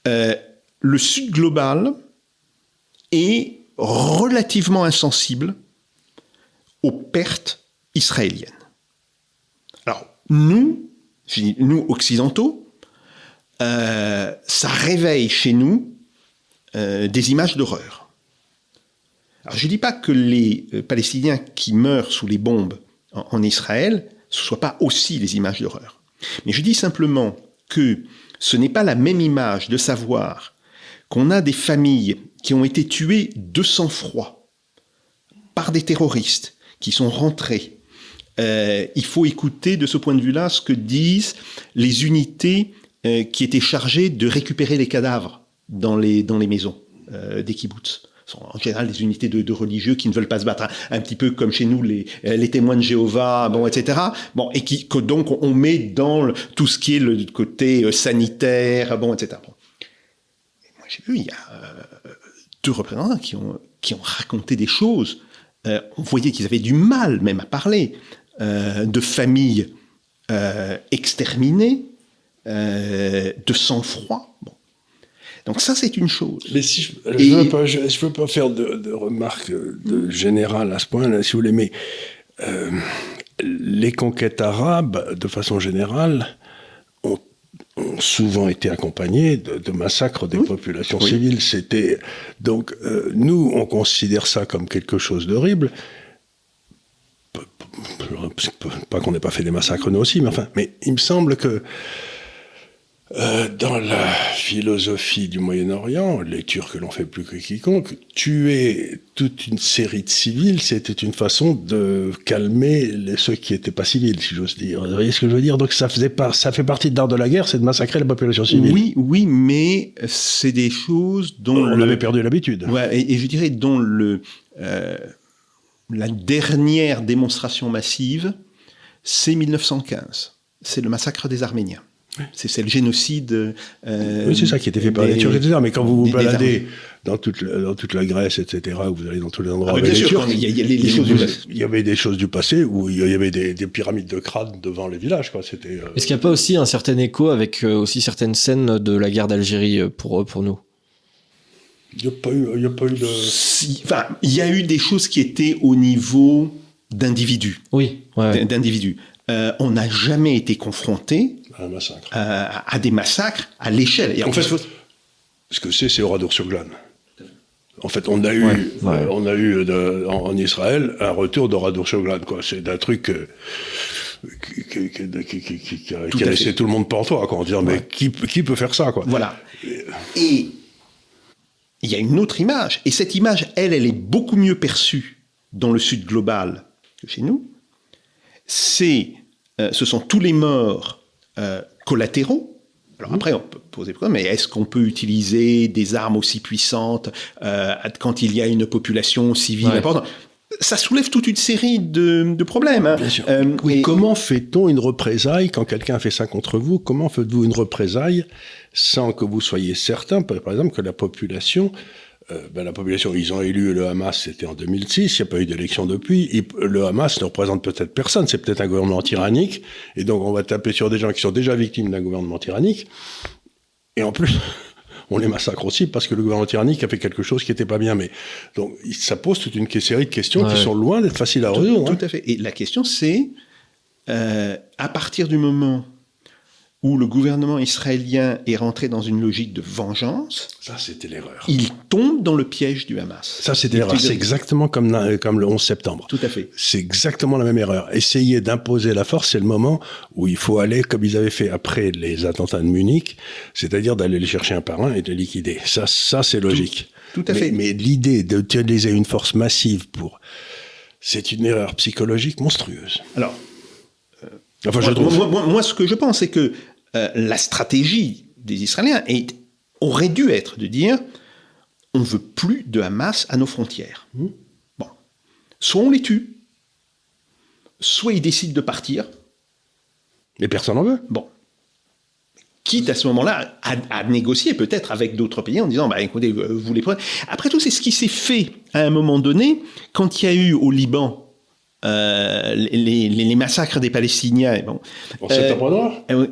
euh, le Sud global est relativement insensible aux pertes israéliennes. Alors, nous, nous occidentaux, euh, ça réveille chez nous des images d'horreur. Je ne dis pas que les euh, Palestiniens qui meurent sous les bombes en, Israël, ne soient pas aussi des images d'horreur. Mais je dis simplement que ce n'est pas la même image de savoir qu'on a des familles qui ont été tuées de sang-froid par des terroristes qui sont rentrés euh, il faut écouter de ce point de vue-là ce que disent les unités euh, qui étaient chargées de récupérer les cadavres dans les, maisons des kibbutz en général des unités de, religieux qui ne veulent pas se battre, un, petit peu comme chez nous les, les témoins de Jéhovah, bon, etc. Bon, et qui que donc on met dans tout ce qui est le côté sanitaire, bon, etc. moi j'ai vu, il y a deux représentants qui ont qui ont raconté des choses. on voyait qu'ils avaient du mal même à parler. Euh, de familles euh, exterminées, euh, de sang-froid. Donc ça, c'est une chose. Mais si je ne veux, veux, pas faire de, remarques de générales à ce point-là, si vous voulez, mais les conquêtes arabes, de façon générale, ont, souvent été accompagnées de, massacres des populations civiles. C'était donc nous, on considère ça comme quelque chose d'horrible, pas qu'on n'ait pas fait des massacres nous aussi, mais enfin, mais il me semble que euh, dans la philosophie du Moyen-Orient, les Turcs l'ont fait plus que quiconque, tuer toute une série de civils, c'était une façon de calmer les, ceux qui n'étaient pas civils, si j'ose dire. Vous voyez ce que je veux dire? Donc ça, faisait pas, ça fait partie de l'art de la guerre, c'est de massacrer la population civile. Oui, oui, mais c'est des choses dont... On avait perdu l'habitude. Ouais, et, je dirais dont le... Euh, la dernière démonstration massive, c'est 1915. C'est le massacre des Arméniens. C'est le génocide. Euh, oui, c'est ça qui était fait par les Turcs, etc. Mais quand vous vous baladez dans toute, la, dans toute la Grèce, etc., vous allez dans tous les endroits ah, bien sûr, il, y il, y avait des choses du passé où il y avait des, pyramides de crânes devant les villages. C'était. Euh, Est-ce qu'il n'y a pas aussi un certain écho avec euh, aussi certaines scènes de la guerre d'Algérie pour, pour nous? Il n'y a, pas eu, a pas eu de. enfin, il y a eu des choses qui étaient au niveau d'individus. Oui, d'individus. Euh, on n'a jamais été confronté un massacre. à, des massacres à l'échelle. En fait, ce que c'est, c'est Oradour-sur-Glane. En fait, on a eu, euh, on a eu en, Israël un retour d'Oradour-sur-Glane. C'est un truc. Euh, qui, a, laissé tout le monde pantois, quoi. Dire, mais qui, qui peut faire ça, quoi? Voilà. Et il y a une autre image. Et cette image, elle, elle est beaucoup mieux perçue dans le Sud global que chez nous. C'est, euh, ce sont tous les morts euh, collatéraux. Alors après, on peut poser le problème, mais est-ce qu'on peut utiliser des armes aussi puissantes euh, quand il y a une population civile importante? Ça soulève toute une série de, problèmes. Hein. oui, Comment fait-on une représailles quand quelqu'un fait ça contre vous? Comment faites-vous une représaille sans que vous soyez certain, par exemple, que la population, euh, ben la population, ils ont élu le Hamas, c'était en 2006, il n'y a pas eu d'élection depuis, le Hamas ne représente peut-être personne, c'est peut-être un gouvernement tyrannique, et donc on va taper sur des gens qui sont déjà victimes d'un gouvernement tyrannique, et en plus, *laughs* on les massacre aussi parce que le gouvernement tyrannique a fait quelque chose qui n'était pas bien. Mais donc ça pose toute une série de questions qui sont loin d'être faciles à résoudre. Tout, hein. à fait. Et la question c'est euh, à partir du moment où le gouvernement israélien est rentré dans une logique de vengeance. Ça, c'était l'erreur. Il tombe dans le piège du Hamas. Ça, c'était l'erreur. C'est exactement comme, comme le 11 septembre. Tout à fait. C'est exactement la même erreur. Essayer d'imposer la force, c'est le moment où il faut aller, comme ils avaient fait après les attentats de Munich, c'est-à-dire d'aller les chercher un par un et de les liquider. Ça, ça c'est logique. Tout, à fait. Mais l'idée d'utiliser une force massive pour... C'est une erreur psychologique monstrueuse. Alors, euh, Enfin, je moi, moi, moi, ce que je pense, c'est que euh, la stratégie des Israéliens aurait dû être de dire on ne veut plus de Hamas à nos frontières. Mmh. Bon. Soit on les tue, soit ils décident de partir. Mais personne n'en veut. Bon. Quitte à ce moment-là à, négocier peut-être avec d'autres pays en disant bah, écoutez, vous les prenez. Après tout, c'est ce qui s'est fait à un moment donné quand il y a eu au Liban euh, les, massacres des Palestiniens. Bon, en septembre euh, noir? euh,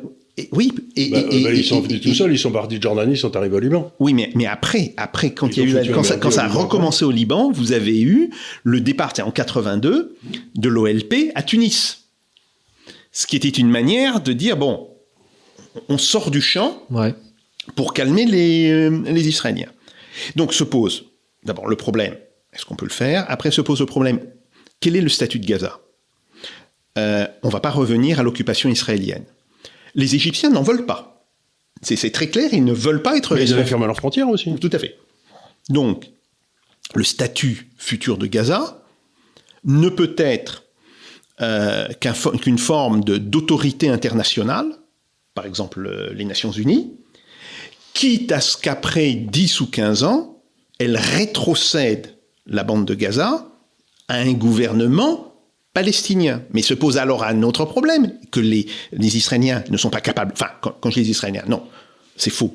oui, et, bah, bah, ils sont venus tout seuls, ils sont partis de Jordanie, ils sont arrivés au Liban. Oui, mais, mais après, après, quand, il y a eu, quand, ça, quand ça a recommencé au Liban, vous avez eu le départ, en 82, de l'OLP à Tunis. Ce qui était une manière de dire, bon, on sort du champ pour calmer les, les Israéliens. Donc se pose d'abord le problème, est-ce qu'on peut le faire? Après se pose le problème, quel est le statut de Gaza? Euh, On ne va pas revenir à l'occupation israélienne. Les Égyptiens n'en veulent pas. C'est très clair, ils ne veulent pas être... Mais ils avaient fermé leurs frontières aussi. Tout à fait. Donc, le statut futur de Gaza ne peut être euh, qu'une forme d'autorité internationale, par exemple euh, les Nations Unies, quitte à ce qu'après 10 ou 15 ans, elle rétrocède la bande de Gaza à un gouvernement palestinien. Mais se pose alors un autre problème, que les, Israéliens ne sont pas capables, enfin, quand, je dis Israéliens, non, c'est faux,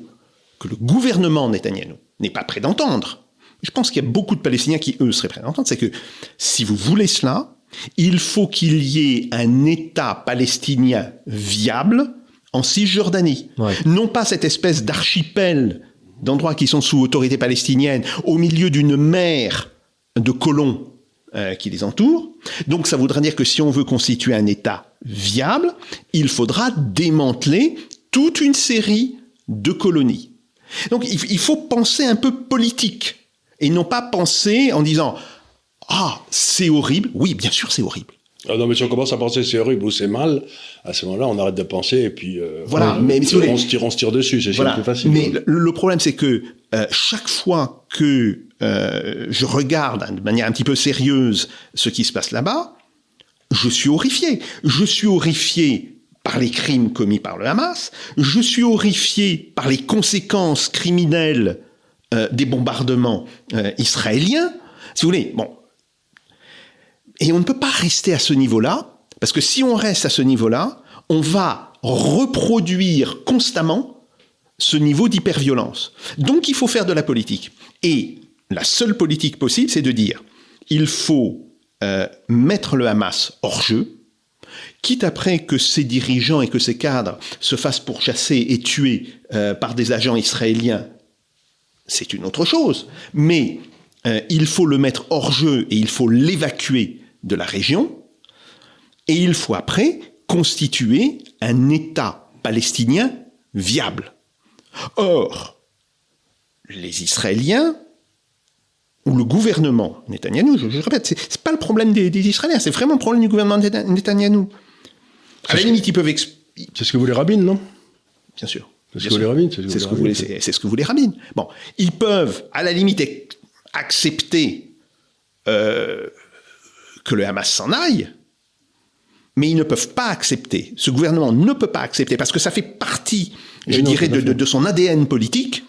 que le gouvernement Netanyahou n'est pas prêt d'entendre. Je pense qu'il y a beaucoup de Palestiniens qui, eux, seraient prêts d'entendre, c'est que si vous voulez cela, il faut qu'il y ait un État palestinien viable en Cisjordanie. Non pas cette espèce d'archipel d'endroits qui sont sous autorité palestinienne, au milieu d'une mer de colons euh, qui les entourent. Donc ça voudra dire que si on veut constituer un État viable, il faudra démanteler toute une série de colonies. Donc il faut penser un peu politique et non pas penser en disant ah c'est horrible. Oui, bien sûr c'est horrible. Ah non, mais si on commence à penser c'est horrible ou c'est mal, à ce moment-là, on arrête de penser et puis euh, voilà. mais, on, se tire, on se tire dessus, c'est plus facile. Mais le, problème, c'est que euh, chaque fois que euh, je regarde de manière un petit peu sérieuse ce qui se passe là-bas, je suis horrifié. Je suis horrifié par les crimes commis par le Hamas, je suis horrifié par les conséquences criminelles des bombardements israéliens. Si vous voulez, bon. Et on ne peut pas rester à ce niveau-là, parce que si on reste à ce niveau-là, on va reproduire constamment ce niveau d'hyperviolence. Donc il faut faire de la politique. Et la seule politique possible, c'est de dire il faut euh, mettre le Hamas hors jeu, quitte après que ses dirigeants et que ses cadres se fassent pourchasser et tuer euh, par des agents israéliens, c'est une autre chose. Mais euh, il faut le mettre hors jeu et il faut l'évacuer de la région. Et il faut après constituer un État palestinien viable. Or, les Israéliens ou le gouvernement Netanyahou, je, répète, c'est, n'est pas le problème des, Israéliens, c'est vraiment le problème du gouvernement Netanyahou. À la limite, ils peuvent. C'est ce que voulait Rabin, non? Bien sûr. C'est ce que voulait Rabin. C'est ce que voulait, c'est ce que voulait Rabin. Bon, ils peuvent, à la limite, accepter euh, que le Hamas s'en aille, mais ils ne peuvent pas accepter. Ce gouvernement ne peut pas accepter parce que ça fait partie, je dirais, de, de son ADN politique,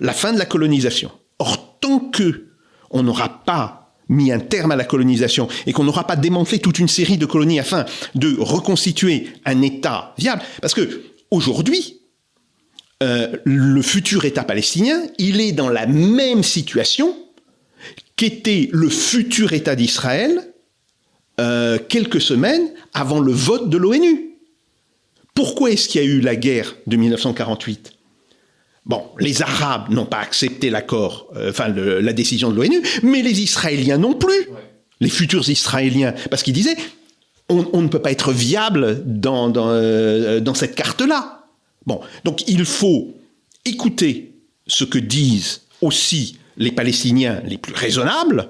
la fin de la colonisation. Or, tant que on n'aura pas mis un terme à la colonisation et qu'on n'aura pas démantelé toute une série de colonies afin de reconstituer un État viable. Parce que aujourd'hui, euh, le futur État palestinien, il est dans la même situation qu'était le futur État d'Israël euh, quelques semaines avant le vote de l'ONU. Pourquoi est-ce qu'il y a eu la guerre de 1948 Bon, les Arabes n'ont pas accepté l'accord, euh, enfin la décision de l'ONU, mais les Israéliens non plus. Les futurs Israéliens, parce qu'ils disaient, on, ne peut pas être viable dans, dans, euh, dans cette carte-là. Bon, donc il faut écouter ce que disent aussi les Palestiniens les plus raisonnables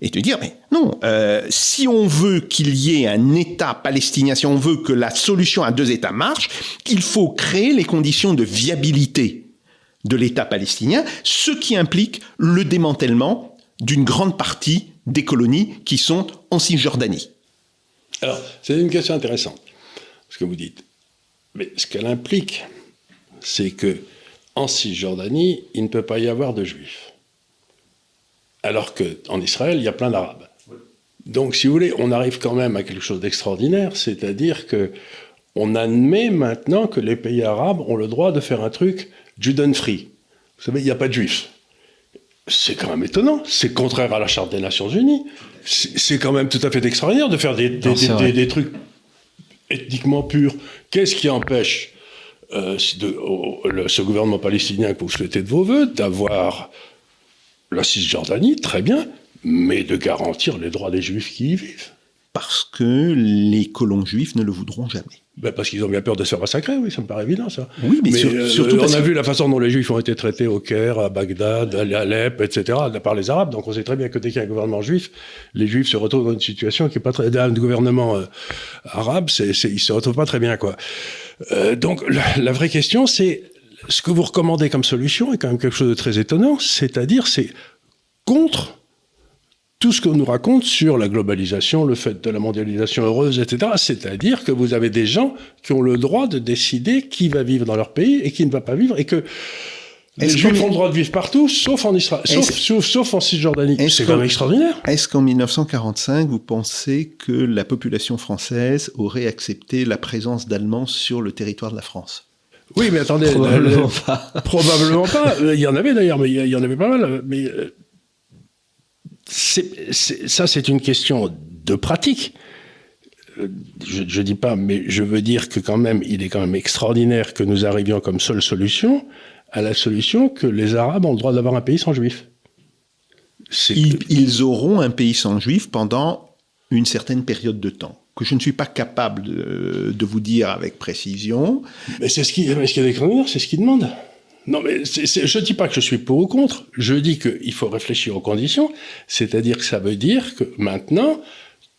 et te dire, mais non, euh, si on veut qu'il y ait un État palestinien, si on veut que la solution à deux États marche, il faut créer les conditions de viabilité de l'État palestinien, ce qui implique le démantèlement d'une grande partie des colonies qui sont en Cisjordanie. Alors, c'est une question intéressante, ce que vous dites. Mais ce qu'elle implique, c'est que en Cisjordanie, il ne peut pas y avoir de juifs. Alors qu'en Israël, il y a plein d'arabes. Donc, si vous voulez, on arrive quand même à quelque chose d'extraordinaire, c'est-à-dire que on admet maintenant que les pays arabes ont le droit de faire un truc Juden free. Vous savez, il n'y a pas de juifs. C'est quand même étonnant. C'est contraire à la Charte des Nations Unies. C'est quand même tout à fait extraordinaire de faire des, des, trucs ethniquement purs. Qu'est-ce qui empêche euh, ce gouvernement palestinien que vous souhaitez de vos voeux d'avoir la Cisjordanie, très bien, mais de garantir les droits des juifs qui y vivent Parce que les colons juifs ne le voudront jamais. Ben parce qu'ils ont bien peur de se faire massacrer, oui, ça me paraît évident, ça. Oui, mais, euh, surtout. on a vu la façon dont les Juifs ont été traités au Caire, à Bagdad, à Alep, etc., par les Arabes. Donc on sait très bien que dès qu'il y a un gouvernement juif, les Juifs se retrouvent dans une situation qui est pas très. Un gouvernement euh, arabe, c'est, c'est, ils se retrouvent pas très bien, quoi. Euh, donc la, vraie question, c'est ce que vous recommandez comme solution est quand même quelque chose de très étonnant, c'est-à-dire c'est contre tout ce qu'on nous raconte sur la globalisation, le fait de la mondialisation heureuse, etc. C'est-à-dire que vous avez des gens qui ont le droit de décider qui va vivre dans leur pays et qui ne va pas vivre, et que les Juifs ont le droit de vivre partout, sauf en Israël, sauf, sauf, en Cisjordanie. C'est quand même extraordinaire. Est-ce qu'en 1945, vous pensez que la population française aurait accepté la présence d'Allemands sur le territoire de la France? Oui, mais attendez. Probablement pas. Probablement pas. Il y en avait d'ailleurs, mais il y en avait pas mal. Mais euh, ça, c'est une question de pratique. Euh, je ne dis pas, mais je veux dire que quand même, il est quand même extraordinaire que nous arrivions comme seule solution à la solution que les Arabes ont le droit d'avoir un pays sans juifs. Ils, auront un pays sans juifs pendant une certaine période de temps que je ne suis pas capable de, vous dire avec précision. Mais c'est ce qui, ce qui est extraordinaire, c'est ce qu'ils demandent. Non, mais je ne dis pas que je suis pour ou contre. Je dis qu'il faut réfléchir aux conditions. C'est-à-dire que ça veut dire que maintenant,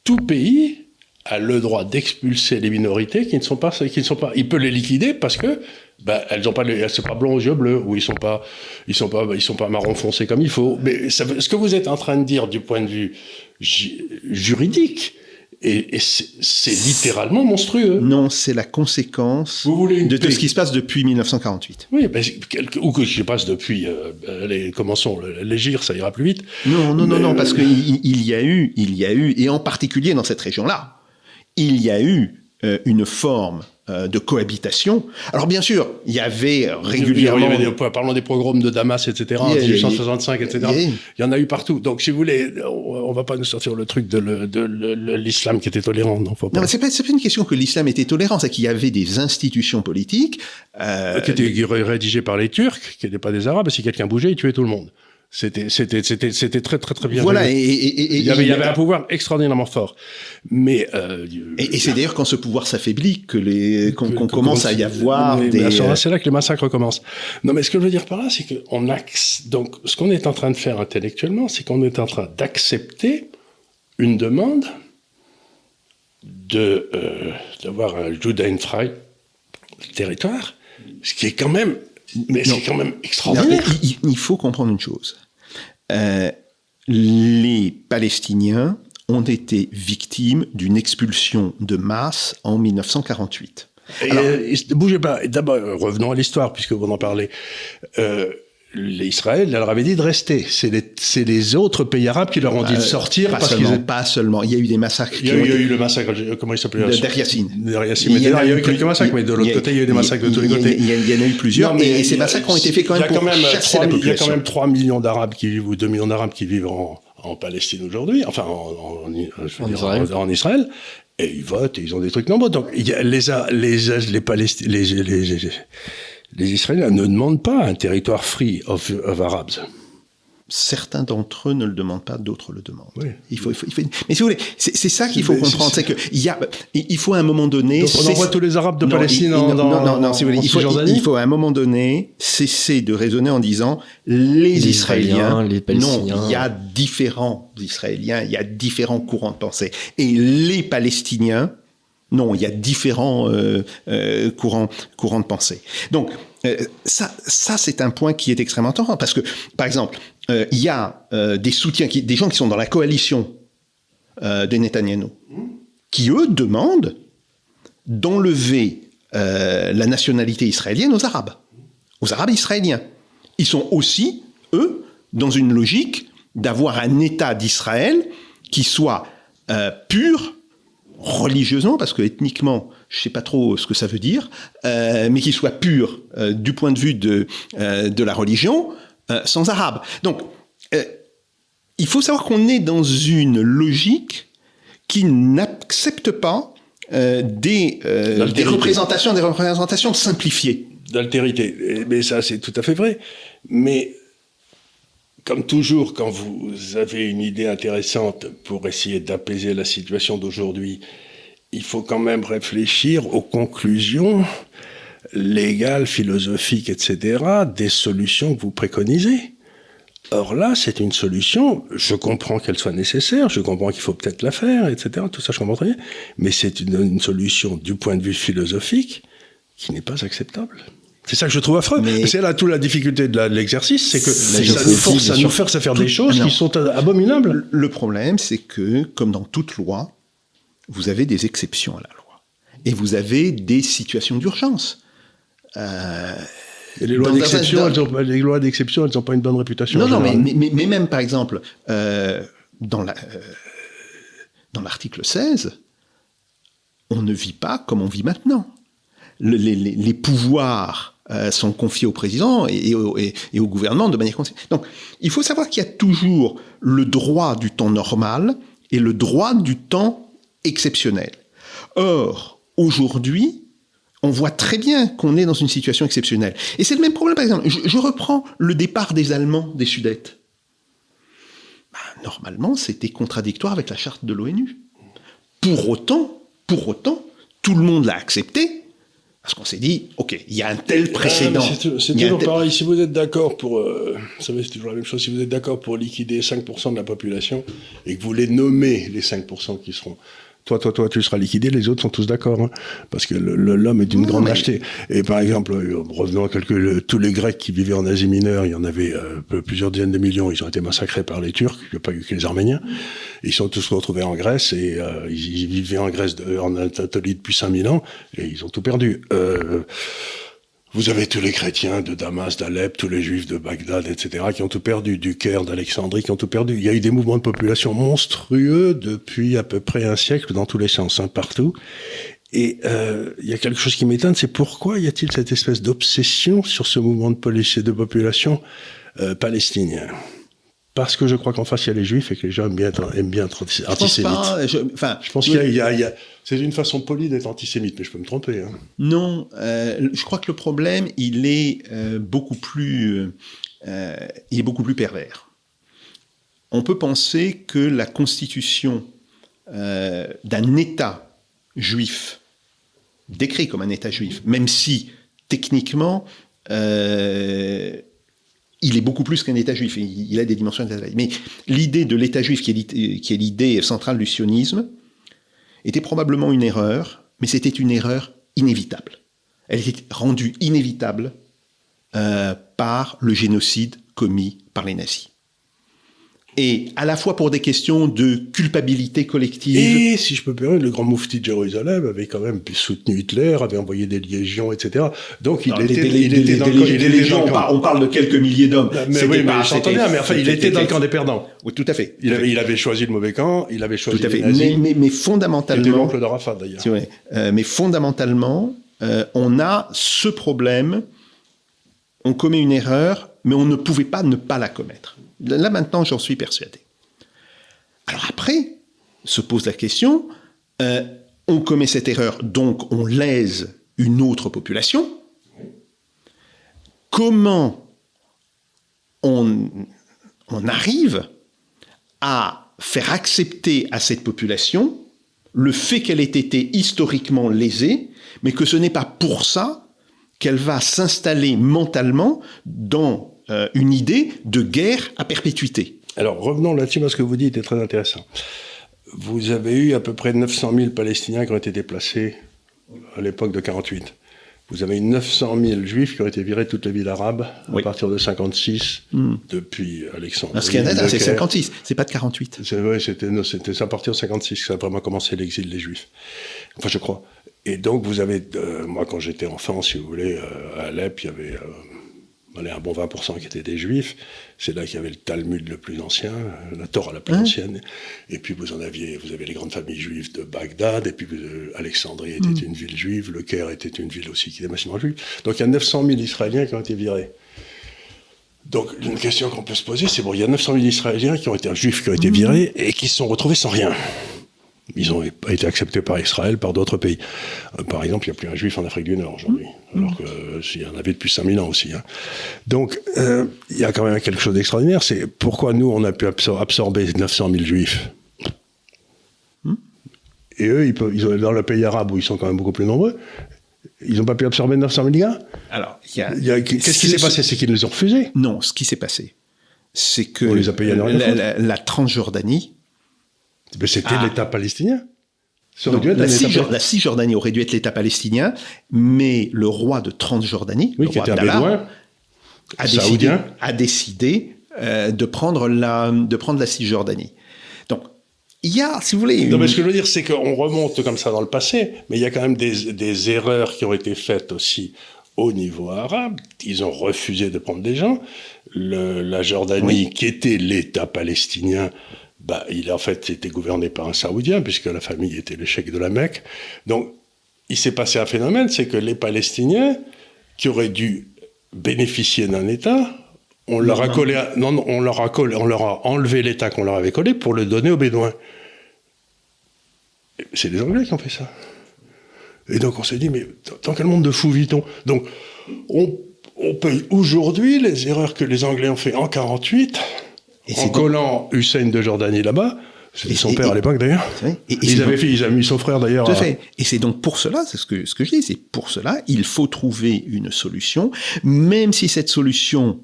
tout pays a le droit d'expulser les minorités qui ne sont pas, qui ne sont pas. Il peut les liquider parce que ben, elles ont pas, elles sont pas blonds aux yeux bleus ou ils sont pas, ils sont pas, ils sont pas marron foncé comme il faut. Mais ce que vous êtes en train de dire du point de vue juridique, et, c'est littéralement monstrueux. Non, c'est la conséquence de tout ce qui se passe depuis 1948. Oui, ben, ou que je passe depuis, euh, allez, commençons, l'égir, ça ira plus vite. Non, non, non, non, parce qu'il il y a eu, il y a eu, et en particulier dans cette région-là, il y a eu euh, une forme euh, de cohabitation. Alors bien sûr, il y avait régulièrement... Il y avait parlons des programmes de Damas, etc., en 1865, etc. Il y en a eu partout. Donc si vous voulez, on va pas nous sortir le truc de l'islam qui était tolérant. Non, pas... non c'est pas, pas une question que l'islam était tolérant, c'est qu'il y avait des institutions politiques... Euh... Qui étaient rédigées par les Turcs, qui n'étaient pas des Arabes, si quelqu'un bougeait, ils tuaient tout le monde. C'était, c'était, c'était, c'était très, très, très bien. Voilà. Et, il y avait, il y avait un pouvoir extraordinairement fort. Mais euh, et, c'est d'ailleurs quand ce pouvoir s'affaiblit que les qu'on, commence à y avoir des. C'est là que les massacres commencent. Non, mais ce que je veux dire par là, c'est que on a donc ce qu'on est en train de faire intellectuellement, c'est qu'on est en train d'accepter une demande de euh, d'avoir un Judenfrei territoire, ce qui est quand même mais c'est quand même extraordinaire. il, faut comprendre une chose. Euh, les Palestiniens ont été victimes d'une expulsion de masse en 1948. Et Alors, bougez pas. D'abord, revenons à l'histoire, puisque vous en parlez. Euh, Israël leur avait dit de rester. C'est les, les, autres pays arabes qui leur ont dit de euh, sortir. Pas, parce seulement, pas seulement. Il y a eu des massacres. Il y a, eu, le massacre, comment il s'appelait Der Yassine. Il, y, a, eu quelques massacres, mais de l'autre côté, il y a eu des massacres de tous les côtés. Il y, en a eu plusieurs, mais, et ces massacres ont été faits quand même pour chasser la population. Il y a quand même 3 millions d'Arabes qui vivent, ou 2 millions d'Arabes qui vivent en, en Palestine aujourd'hui, enfin en, en, en, Israël. en, Israël. et ils votent, et ils ont des trucs nombreux. Donc il y a les les les les, les, les, Israéliens ne demandent pas un territoire free of, Arabs. Certains d'entre eux ne le demandent pas, d'autres le demandent. Il faut, il faut, Mais si vous voulez, c'est ça qu'il faut comprendre, c'est qu'il y a, il faut à un moment donné. Donc on envoie tous les Arabes de Palestine non, non, non, non, si vous voulez, il faut, il faut à un moment donné cesser de raisonner en disant les, Israéliens, les Palestiniens. Non, il y a différents Israéliens, il y a différents courants de pensée, et les Palestiniens non, il y a différents euh, euh, courants, de pensée. Donc, euh, ça, c'est un point qui est extrêmement important parce que, par exemple, il y a des soutiens, qui, des gens qui sont dans la coalition de Netanyahu, qui eux demandent d'enlever la nationalité israélienne aux Arabes, aux Arabes israéliens. Ils sont aussi, eux, dans une logique d'avoir un État d'Israël qui soit pur, religieusement, parce que ethniquement, je sais pas trop ce que ça veut dire, euh, mais qu'il soit pur euh, du point de vue de, de la religion, sans arabe. Donc, il faut savoir qu'on est dans une logique qui n'accepte pas des, des représentations, des représentations simplifiées. D'altérité. Mais ça, c'est tout à fait vrai. Mais comme toujours, quand vous avez une idée intéressante pour essayer d'apaiser la situation d'aujourd'hui, il faut quand même réfléchir aux conclusions légales, philosophiques, etc., des solutions que vous préconisez. Or là, c'est une solution, je comprends qu'elle soit nécessaire, je comprends qu'il faut peut-être la faire, etc., tout ça je comprends très bien, mais c'est une solution du point de vue philosophique qui n'est pas acceptable. C'est ça que je trouve affreux. C'est là toute la difficulté de l'exercice, c'est que ça nous force à nous faire, à faire des choses qui sont abominables. Le problème, c'est que, comme dans toute loi, vous avez des exceptions à la loi. Et vous avez des situations d'urgence. Euh, les lois d'exception, elles n'ont pas une bonne réputation. Non, non, mais, mais, même par exemple, euh, dans la, euh, dans l'article 16, on ne vit pas comme on vit maintenant. les, les, les pouvoirs euh, sont confiés au président et, au, gouvernement de manière conséquente. Donc, il faut savoir qu'il y a toujours le droit du temps normal et le droit du temps exceptionnel. Or, aujourd'hui, on voit très bien qu'on est dans une situation exceptionnelle. Et c'est le même problème, par exemple. Je, reprends le départ des Allemands des Sudètes. Bah, normalement, c'était contradictoire avec la charte de l'ONU. Pour autant, pour autant, tout le monde l'a accepté parce qu'on s'est dit, OK, il y a un tel précédent. c'est toujours pareil. Si vous êtes d'accord pour, euh, c'est toujours la même chose. Si vous êtes d'accord pour liquider 5% de la population et que vous les nommez les 5% qui seront toi, toi, toi, tu seras liquidé, les autres sont tous d'accord, hein, parce que l'homme est d'une grande lâcheté. Et par exemple, euh, revenons à quelques, tous les Grecs qui vivaient en Asie mineure, il y en avait euh, plusieurs dizaines de millions, ils ont été massacrés par les Turcs, il n'y a pas eu que les Arméniens. Ils sont tous retrouvés en Grèce et euh, ils, vivaient en Grèce, en Anatolie depuis 5000 ans, et ils ont tout perdu. Euh, vous avez tous les chrétiens de Damas, d'Alep, tous les juifs de Bagdad, etc., qui ont tout perdu, du Caire, d'Alexandrie, qui ont tout perdu. Il y a eu des mouvements de population monstrueux depuis à peu près un siècle dans tous les sens, hein, partout. Et euh, il y a quelque chose qui m'étonne, c'est pourquoi y a-t-il cette espèce d'obsession sur ce mouvement de, de population euh, palestinien? Parce que je crois qu'en face, il y a les juifs et que les gens aiment bien être, aiment bien être antisémites. Je pense, enfin, je pense qu'il y a, y a, c'est une façon polie d'être antisémite, mais je peux me tromper. Hein. Non, euh, je crois que le problème, il est euh, beaucoup plus, euh, il est beaucoup plus pervers. On peut penser que la constitution d'un État juif, décrit comme un État juif, même si techniquement il est beaucoup plus qu'un État juif, il a des dimensions d'État Mais l'idée de l'État juif, qui est l'idée centrale du sionisme, était probablement une erreur, mais c'était une erreur inévitable. Elle était rendue inévitable euh, par le génocide commis par les nazis et à la fois pour des questions de culpabilité collective. Et si je peux permettre, le grand moufti de Jérusalem avait quand même soutenu Hitler, avait envoyé des légions, etc. Donc il était, il était dans le camp. On parle de quelques milliers d'hommes. Mais oui, mais j'entends bien, mais enfin, il était dans le camp des perdants. Oui, tout à fait. Il avait, il avait choisi le mauvais camp, il avait choisi tout à fait. Mais, mais, mais, fondamentalement. L'oncle d'Arafat d'ailleurs. Euh, mais fondamentalement, euh, on a ce problème. On commet une erreur, mais on ne pouvait pas ne pas la commettre. Là maintenant, j'en suis persuadé. Alors après, se pose la question, euh, on commet cette erreur, donc on lèse une autre population. Comment on, on arrive à faire accepter à cette population le fait qu'elle ait été historiquement lésée, mais que ce n'est pas pour ça qu'elle va s'installer mentalement dans euh, une idée de guerre à perpétuité. Alors revenons là-dessus, parce que vous dites est très intéressant. Vous avez eu à peu près 900 000 Palestiniens qui ont été déplacés à l'époque de 48. Vous avez eu 900 000 juifs qui ont été virés de toutes les villes arabes à partir de 56, hmm. depuis Alexandre. Ce qui est c'est 56, c'est pas de 48. C'est vrai, c'était, à partir de 56 que ça a vraiment commencé l'exil des juifs. Enfin, je crois. Et donc, vous avez, euh, moi, quand j'étais enfant, si vous voulez, euh, à Alep, il y avait allez, un bon 20% qui étaient des juifs. C'est là qu'il y avait le Talmud le plus ancien, la Torah la plus ancienne. Et puis vous en aviez, vous avez les grandes familles juives de Bagdad, et puis euh, Alexandrie était mm. une ville juive, Le Caire était une ville aussi qui était massivement juive. Donc il y a 900 000 Israéliens qui ont été virés. Donc une question qu'on peut se poser, c'est bon, il y a 900 000 Israéliens qui ont été juifs qui ont été mm. virés et qui se sont retrouvés sans rien. Ils ont été acceptés par Israël, par d'autres pays. Euh, par exemple, il n'y a plus un juif en Afrique du Nord aujourd'hui, mmh. alors qu'il y en avait depuis 5000 ans aussi. Hein. Donc, euh, il y a quand même quelque chose d'extraordinaire, c'est pourquoi nous, on a pu absorber 900 000 juifs mmh. Et eux, ils peuvent, ils dans le pays arabe où ils sont quand même beaucoup plus nombreux, ils n'ont pas pu absorber 900 000 gars Alors, qu'est-ce qui s'est passé? C'est qu'ils les ont refusés Non, ce qui s'est passé, c'est que les a payés la, la, la Transjordanie c'était ah. l'État palestinien. la, Cisjordanie aurait dû être l'État palestinien, mais le roi de Transjordanie, le roi Abdallah, a décidé, a décidé euh, de, prendre la, de prendre la Cisjordanie. Donc, il y a, si vous voulez... Non, mais ce que je veux dire, c'est qu'on remonte comme ça dans le passé, mais il y a quand même des, des erreurs qui ont été faites aussi au niveau arabe. Ils ont refusé de prendre des gens. Le, la Jordanie, qui était l'État palestinien, bah, il en fait été gouverné par un Saoudien, puisque la famille était le cheikh de la Mecque. Donc, il s'est passé un phénomène, c'est que les Palestiniens, qui auraient dû bénéficier d'un État, on leur a collé, non, on leur a collé, on leur a enlevé l'État qu'on leur avait collé pour le donner aux Bédouins. C'est les Anglais qui ont fait ça. Et donc on s'est dit, mais dans quel monde de fou vit-on? Donc on, on paye aujourd'hui les erreurs que les Anglais ont fait en 48 en collant Hussein de Jordanie là-bas, c'était son père à l'époque d'ailleurs. Ils avaient fait, ils avaient mis son frère d'ailleurs. Tout à fait. Et c'est donc pour cela, c'est ce que, ce que je dis, c'est pour cela, il faut trouver une solution, même si cette solution,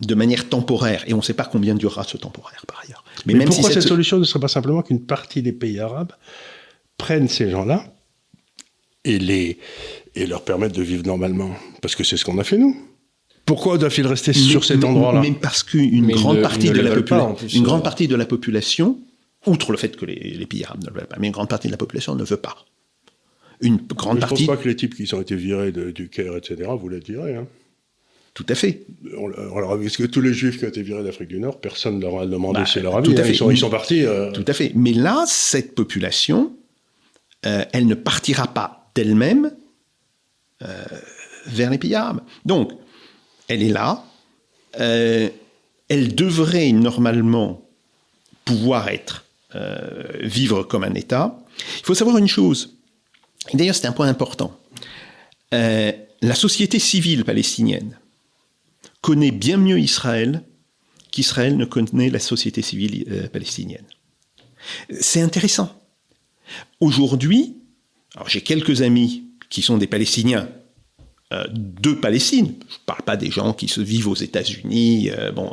de manière temporaire, et on ne sait pas combien durera ce temporaire par ailleurs. Mais, même pourquoi si cette... solution ne serait pas simplement qu'une partie des pays arabes prennent ces gens-là et, les, et leur permettent de vivre normalement? Parce que c'est ce qu'on a fait nous. Pourquoi doit-il rester sur cet endroit-là Mais parce qu'une grande, partie de la une grande partie de la population, outre le fait que les, pays arabes ne veulent pas, mais une grande partie de la population ne veut pas. Une grande partie. Je ne pense pas que les types qui ont été virés du Caire, etc., voulaient virer. Hein. Tout à fait. Alors, est-ce que tous les juifs qui ont été virés d'Afrique du Nord, personne ne leur a demandé bah, si leur avis tout à hein, fait. Ils, sont, partis. Euh. Tout à fait. Mais là, cette population, euh, elle ne partira pas d'elle-même euh, vers les pays arabes. Donc, elle est là. Euh, elle devrait normalement pouvoir être, euh, vivre comme un État. Il faut savoir une chose, d'ailleurs c'est un point important. Euh, la société civile palestinienne connaît bien mieux Israël qu'Israël ne connaît la société civile palestinienne. C'est intéressant. Aujourd'hui, j'ai quelques amis qui sont des Palestiniens euh, de Palestine. Je ne parle pas des gens qui se vivent aux États-Unis, euh, bon,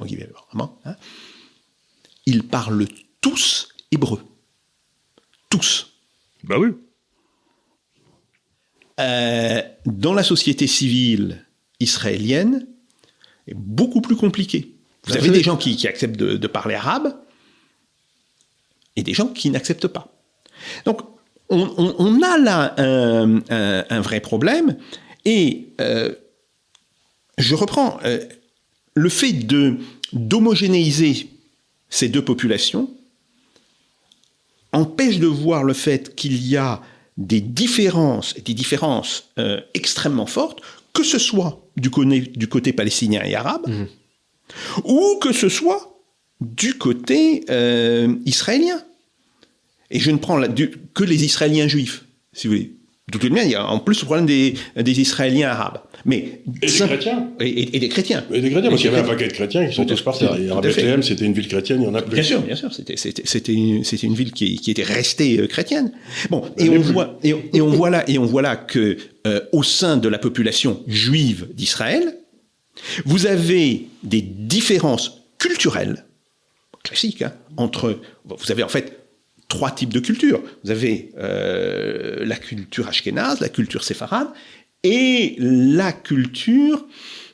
vraiment. Hein. Ils parlent tous hébreu. Tous. Bah oui. Euh, dans la société civile israélienne, c'est beaucoup plus compliqué. Vous avez des gens qui, acceptent de, parler arabe et des gens qui n'acceptent pas. Donc, on, a là un vrai problème et euh, je reprends euh, le fait de d'homogénéiser ces deux populations empêche de voir le fait qu'il y a des différences, des différences euh, extrêmement fortes, que ce soit du côté, du côté palestinien et arabe, mmh. ou que ce soit du côté israélien. Et je ne prends que les Israéliens juifs, si vous voulez. Manière, il y a en plus le problème des, des Israéliens arabes. Mais, et des chrétiens. Et, des chrétiens. Et des chrétiens, parce qu'il y avait un paquet de chrétiens qui sont tous partis. Bethléem, c'était une ville chrétienne, il y en a plus. Bien sûr, bien sûr. C'était une, une ville qui, qui était restée euh, chrétienne. Bon, et on, voit, et, on voit là, et on voit là que euh, au sein de la population juive d'Israël, vous avez des différences culturelles classiques hein, entre. Vous avez en fait trois types de cultures. Vous avez euh, la culture ashkénaze, la culture séfarade, et la culture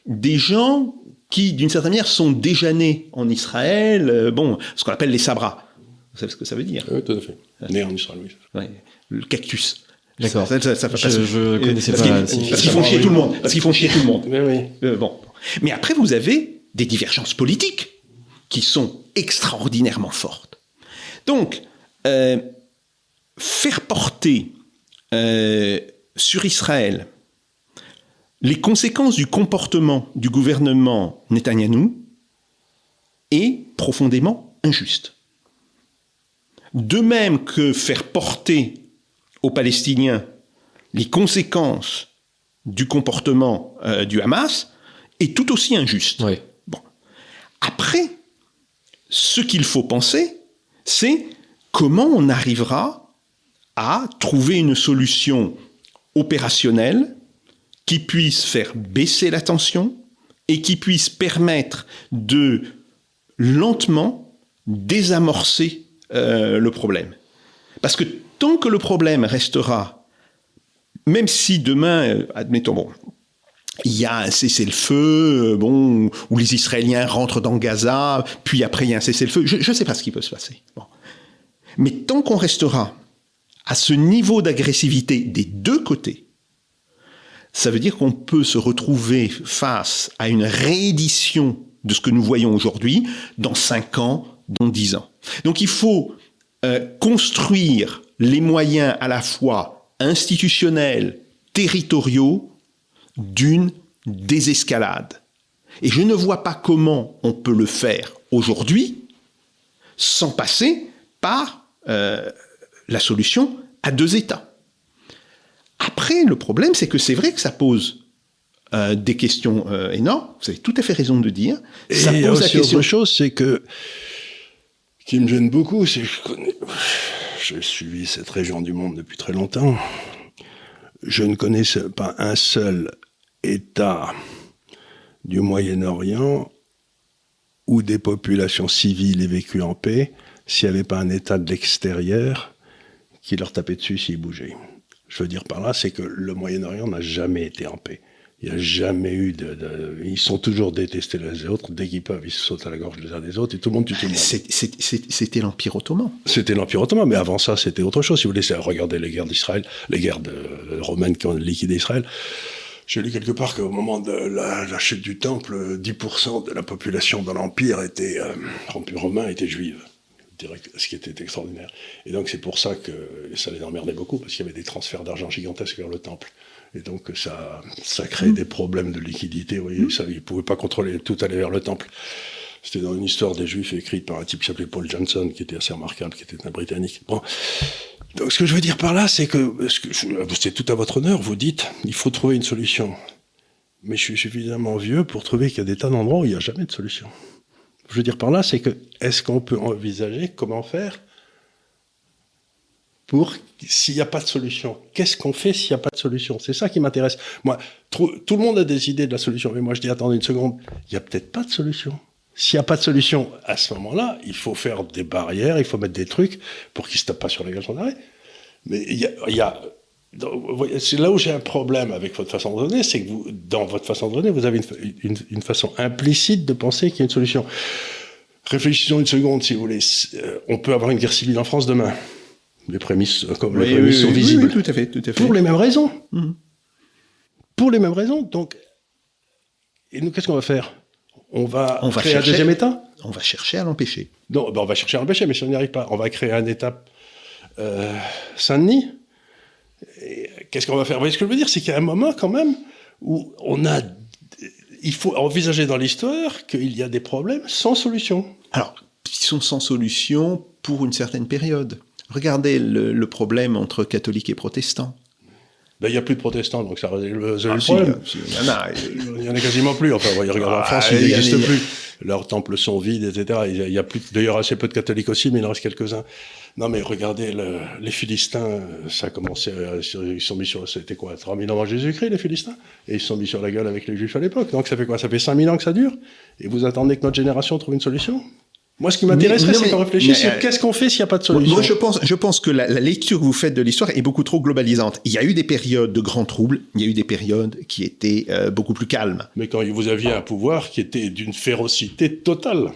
des gens qui, d'une certaine manière, sont déjà nés en Israël, euh, bon, ce qu'on appelle les sabras. Vous savez ce que ça veut dire? Oui, tout à fait. Nés en Israël, oui. le cactus. D'accord. Ça, ça, je, connaissais pas. Parce qu'ils font chier tout le monde. Parce qu'ils font chier tout le monde. Oui. Euh, bon. Mais après, vous avez des divergences politiques qui sont extraordinairement fortes. Donc, euh, faire porter euh, sur Israël les conséquences du comportement du gouvernement Netanyahou est profondément injuste. De même que faire porter aux Palestiniens les conséquences du comportement euh, du Hamas est tout aussi injuste. Bon. Après, ce qu'il faut penser, c'est comment on arrivera à trouver une solution opérationnelle qui puisse faire baisser la tension et qui puisse permettre de lentement désamorcer euh, le problème. Parce que tant que le problème restera, même si demain, euh, admettons, bon, il y a un cessez-le-feu, euh, bon, où les Israéliens rentrent dans Gaza, puis après il y a un cessez-le-feu, je ne sais pas ce qui peut se passer. Mais tant qu'on restera à ce niveau d'agressivité des deux côtés, ça veut dire qu'on peut se retrouver face à une réédition de ce que nous voyons aujourd'hui dans 5 ans, dans 10 ans. Donc il faut euh, construire les moyens à la fois institutionnels, territoriaux, d'une désescalade. Et je ne vois pas comment on peut le faire aujourd'hui sans passer par euh, la solution à deux États. Après, le problème, c'est que c'est vrai que ça pose euh, des questions euh, énormes. Vous avez tout à fait raison de dire. Ça Et pose aussi la question. autre chose, c'est que qui me gêne beaucoup, c'est que je connais, j'ai suivi cette région du monde depuis très longtemps. Je ne connais pas un seul État du Moyen-Orient où des populations civiles aient vécu en paix s'il n'y avait pas un État de l'extérieur qui leur tapait dessus s'ils bougeaient. Je veux dire par là, c'est que le Moyen-Orient n'a jamais été en paix. Il n'y a jamais eu de, Ils sont toujours détestés les autres. Dès qu'ils peuvent, ils se sautent à la gorge les uns des autres et tout le monde tue tout le monde. C'était l'Empire ottoman. C'était l'Empire ottoman, mais avant ça, c'était autre chose. Si vous voulez, regardez les guerres d'Israël, les guerres de, romaines qui ont liquidé Israël. J'ai lu quelque part qu'au moment de la, chute du temple, 10% de la population de l'Empire était, euh, romain était juive ce qui était extraordinaire. Et donc c'est pour ça que ça les emmerdait beaucoup, parce qu'il y avait des transferts d'argent gigantesques vers le temple. Et donc ça, ça crée mmh. des problèmes de liquidité. Vous voyez, ça, ils ne pouvaient pas contrôler, tout aller vers le temple. C'était dans une histoire des Juifs écrite par un type qui s'appelait Paul Johnson, qui était assez remarquable, qui était un Britannique. Bon. Donc ce que je veux dire par là, c'est que, c'est tout à votre honneur, vous dites, il faut trouver une solution. Mais je suis suffisamment vieux pour trouver qu'il y a des tas d'endroits où il n'y a jamais de solution. Je veux dire par là, c'est que, est-ce qu'on peut envisager comment faire pour s'il n'y a pas de solution? Qu'est-ce qu'on fait s'il n'y a pas de solution? C'est ça qui m'intéresse. Moi, tout, le monde a des idées de la solution, mais moi je dis attendez une seconde, il n'y a peut-être pas de solution. S'il n'y a pas de solution, à ce moment-là, il faut faire des barrières, il faut mettre des trucs pour qu'ils ne se tapent pas sur la gueule sans arrêt. Mais il y a, c'est là où j'ai un problème avec votre façon de donner, c'est que vous, dans votre façon de donner, vous avez une, une façon implicite de penser qu'il y a une solution. Réfléchissons une seconde, si vous voulez. Euh, on peut avoir une guerre civile en France demain les prémices, euh, comme les prémices sont visibles. tout à fait, tout à fait. Pour les mêmes raisons. Mhm. Pour les mêmes raisons. Donc, et nous, qu'est-ce qu'on va faire? On va on créer un deuxième État? On va chercher à l'empêcher. Non, ben on va chercher à l'empêcher, mais si on n'y arrive pas, on va créer un État euh, Saint-Denis. Qu'est-ce qu'on va faire? Vous voyez ce que je veux dire? C'est qu'il y a un moment, quand même, où on a. Il faut envisager dans l'histoire qu'il y a des problèmes sans solution. Alors, ils sont sans solution pour une certaine période. Regardez le, problème entre catholiques et protestants. Ben, il n'y a plus de protestants, donc ça résout le ah, problème. il, y en a, il y en a quasiment plus. Enfin, regardez en France, ah, il n'existe plus. Leurs temples sont vides, etc. Il y a, plus, d'ailleurs assez peu de catholiques aussi, mais il en reste quelques-uns. Non, mais regardez, les Philistins, ça a commencé, ils sont mis sur, c'était quoi, 3000 ans avant Jésus-Christ, les Philistins? Et ils se sont mis sur la gueule avec les Juifs à l'époque. Donc ça fait quoi? Ça fait 5000 ans que ça dure? Et vous attendez que notre génération trouve une solution? Moi, ce qui m'intéresserait, c'est qu'on réfléchisse sur qu'est-ce qu'on fait s'il n'y a pas de solution. Moi, je pense, je pense que la, lecture que vous faites de l'histoire est beaucoup trop globalisante. Il y a eu des périodes de grands troubles, il y a eu des périodes qui étaient euh, beaucoup plus calmes. Mais quand vous aviez un pouvoir qui était d'une férocité totale.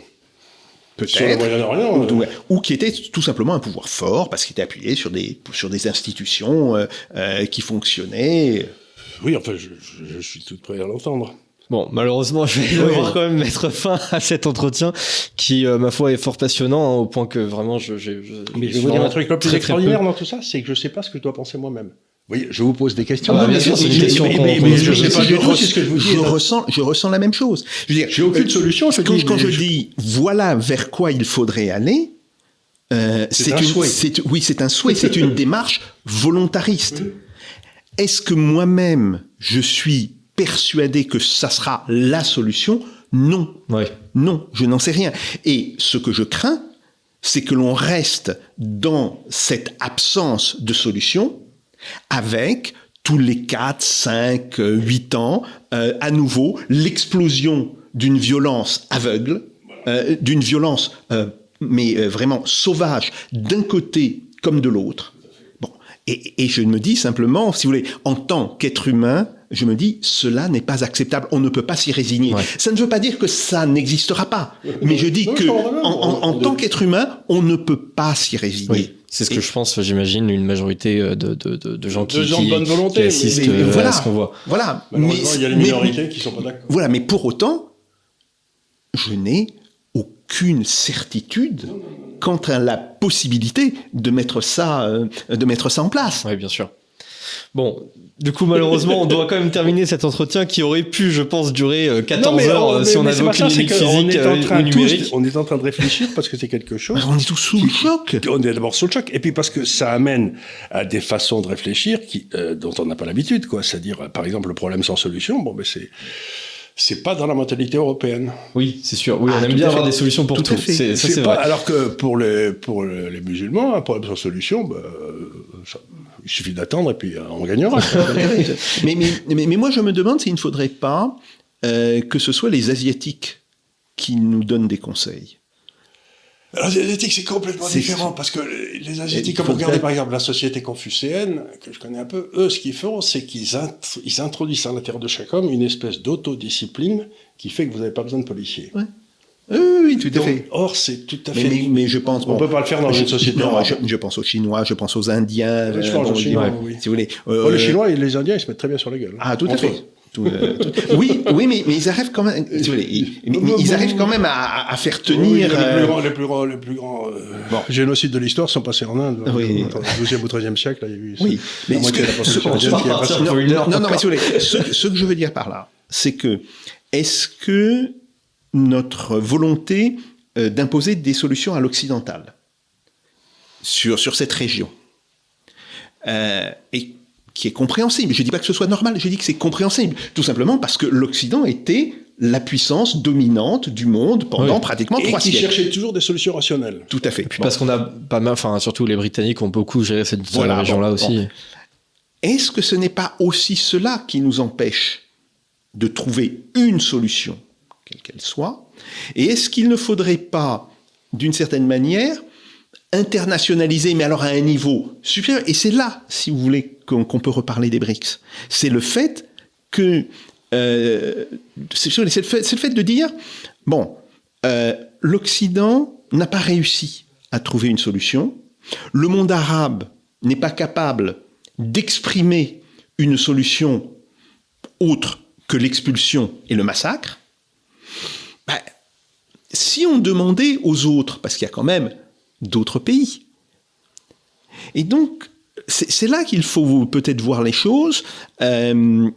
Peut-être. Ou, euh, ou, qui était tout simplement un pouvoir fort, parce qu'il était appuyé sur des, sur des institutions euh, qui fonctionnaient. Oui, enfin, je, je, je suis tout prêt à l'entendre. Bon, malheureusement, je vais devoir quand même mettre fin à cet entretien qui, euh, ma foi, est fort passionnant hein, au point que vraiment, je. je, je mais je vais vous dire un truc le plus extraordinaire dans tout ça, c'est que je sais pas ce que je dois penser moi-même. Voyez, je vous pose des questions. Ah, bien sûr, c'est une question. Je sais pas du tout ce que je vous dis. Je ressens, je ressens la même chose. Je veux dire, j'ai aucune solution. Je quand, quand je dis voilà vers quoi il faudrait aller, euh, c'est un souhait. Oui, c'est un souhait. c'est une *laughs* démarche volontariste. Est-ce que moi-même je suis persuadé que ça sera la solution? Non. Non, je n'en sais rien. Et ce que je crains, c'est que l'on reste dans cette absence de solution avec tous les 4, 5, 8 ans, euh, à nouveau, l'explosion d'une violence aveugle, euh, d'une violence, euh, mais vraiment sauvage, d'un côté comme de l'autre. Bon, et, et, je me dis simplement, si vous voulez, en tant qu'être humain, je me dis, cela n'est pas acceptable, on ne peut pas s'y résigner. Ça ne veut pas dire que ça n'existera pas, mais je dis que en, tant qu'être humain, on ne peut pas s'y résigner. C'est ce que je pense, j'imagine, une majorité euh, de, de, de, gens qui, de gens de bonne volonté, qui assistent euh, voilà, à ce qu'on voit. Voilà. Mais, il y a les minorités qui sont pas d'accord. Voilà, mais pour autant, je n'ai aucune certitude quant à la possibilité de mettre ça, euh, de mettre ça en place. Oui, bien sûr. Bon, du coup, malheureusement, on doit quand même terminer cet entretien qui aurait pu, je pense, durer 14 euh, heures euh, si on avait aucune limite physique ou numérique. on est en train de réfléchir parce que c'est quelque chose. on est tous sous le choc. On est d'abord sous le choc, et puis parce que ça amène à des façons de réfléchir qui, euh, dont on n'a pas l'habitude, quoi. C'est-à-dire, par exemple, le problème sans solution. Bon, ben c'est c'est pas dans la mentalité européenne. Oui, c'est sûr. Oui, on ah, aime bien avoir des solutions pour tout. C'est, ça, c'est vrai. Alors que pour les pour les musulmans, un problème sans solution, bah, ça, il suffit d'attendre et puis euh, on gagnera. *laughs* mais, mais, mais, moi, je me demande s'il ne faudrait pas euh, que ce soit les Asiatiques qui nous donnent des conseils. Alors, les Asiatiques, c'est complètement différent parce que les Asiatiques, comme vous regardez par exemple la société confucéenne, que je connais un peu, eux, ce qu'ils font, c'est qu'ils ils introduisent à l'intérieur de chaque homme une espèce d'autodiscipline qui fait que vous n'avez pas besoin de policiers. Ouais. Oui, oui, tout à fait. Or, c'est tout à fait. Mais, mais, je pense. On ne peut pas le faire dans une société. Non, je, pense aux Chinois, je pense aux Indiens. Je pense aux Chinois, oui. Si vous voulez. Euh, les Chinois et les Indiens, ils se mettent très bien sur la gueule. Ah, tout à fait. Euh, oui, oui, mais, mais, ils arrivent quand même. Si vous voulez, ils, ils, arrivent quand même à, à faire tenir. les, plus grands, les plus grands, les plus grands euh, bon. génocides de l'histoire sont passés en Inde. Oui. Au XIIe ou XIIIe siècle, là, il y a eu. Oui, mais ce que, non, non, non, mais si vous voulez, ce, ce que je veux dire par là, c'est que est-ce que notre volonté euh, d'imposer des solutions à l'occidental sur, sur cette région. Euh, et qui est compréhensible. Je ne dis pas que ce soit normal, je dis que c'est compréhensible. Tout simplement parce que l'Occident était la puissance dominante du monde pendant pratiquement trois siècles. Et qui cherchait toujours des solutions rationnelles. Tout à fait. Et puis parce qu'on a pas mal, enfin surtout les Britanniques ont beaucoup géré cette région-là aussi. Est-ce que ce n'est pas aussi cela qui nous empêche de trouver une solution, quelle qu'elle soit, et est-ce qu'il ne faudrait pas, d'une certaine manière, internationaliser, mais alors à un niveau supérieur? Et c'est là, si vous voulez, qu'on peut reparler des BRICS. C'est le fait que... Euh, c'est le, fait de dire, bon, euh, l'Occident n'a pas réussi à trouver une solution, le monde arabe n'est pas capable d'exprimer une solution autre que l'expulsion et le massacre, si on demandait aux autres, parce qu'il y a quand même d'autres pays, et donc c'est là qu'il faut peut-être voir les choses. Euh,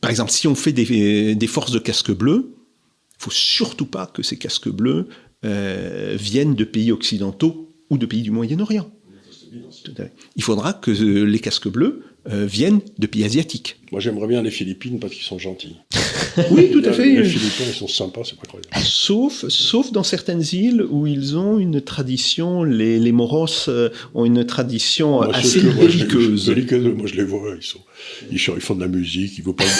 par exemple, si on fait des, forces de casques bleus, il faut surtout pas que ces casques bleus euh, viennent de pays occidentaux ou de pays du Moyen-Orient. Il faudra que les casques bleus euh, viennent de pays asiatiques. Moi, j'aimerais bien les Philippines parce qu'ils sont gentils. *laughs* oui, tout à fait. Les Philippins, ils sont sympas, c'est pas croyable. Sauf, sauf dans certaines îles où ils ont une tradition, les, les Moros euh, ont une tradition assez belliqueuse. Moi, je les vois, ils sont, ils, font de la musique, ils vous parlent,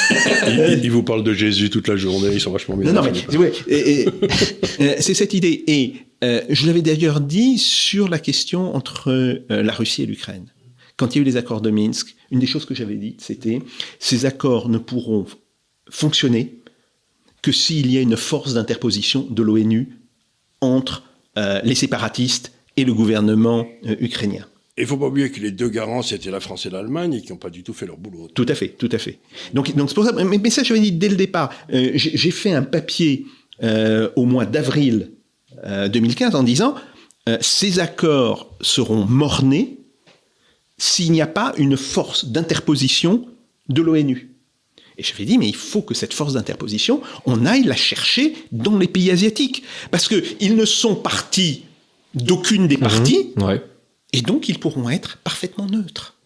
ils, ils, vous parlent de Jésus toute la journée, ils sont vachement bien. Non, non, mais *laughs* euh, c'est cette idée. Et je l'avais d'ailleurs dit sur la question entre la Russie et l'Ukraine quand il y a eu les accords de Minsk, une des choses que j'avais dites, c'était ces accords ne pourront fonctionner que s'il y a une force d'interposition de l'ONU entre euh, les séparatistes et le gouvernement euh, ukrainien. il faut pas oublier que les deux garants, c'était la France et l'Allemagne, et qui n'ont pas du tout fait leur boulot. Tout à fait, tout à fait. Donc, donc c'est pour ça. Mais, mais ça, j'avais dit dès le départ. Euh, j'ai fait un papier euh, au mois d'avril 2015 en disant ces accords seront mornés s'il n'y a pas une force d'interposition de l'ONU. Et j'avais dit, mais il faut que cette force d'interposition, on aille la chercher dans les pays asiatiques. Parce qu'ils ne sont partis d'aucune des mhm. parties, et donc ils pourront être parfaitement neutres.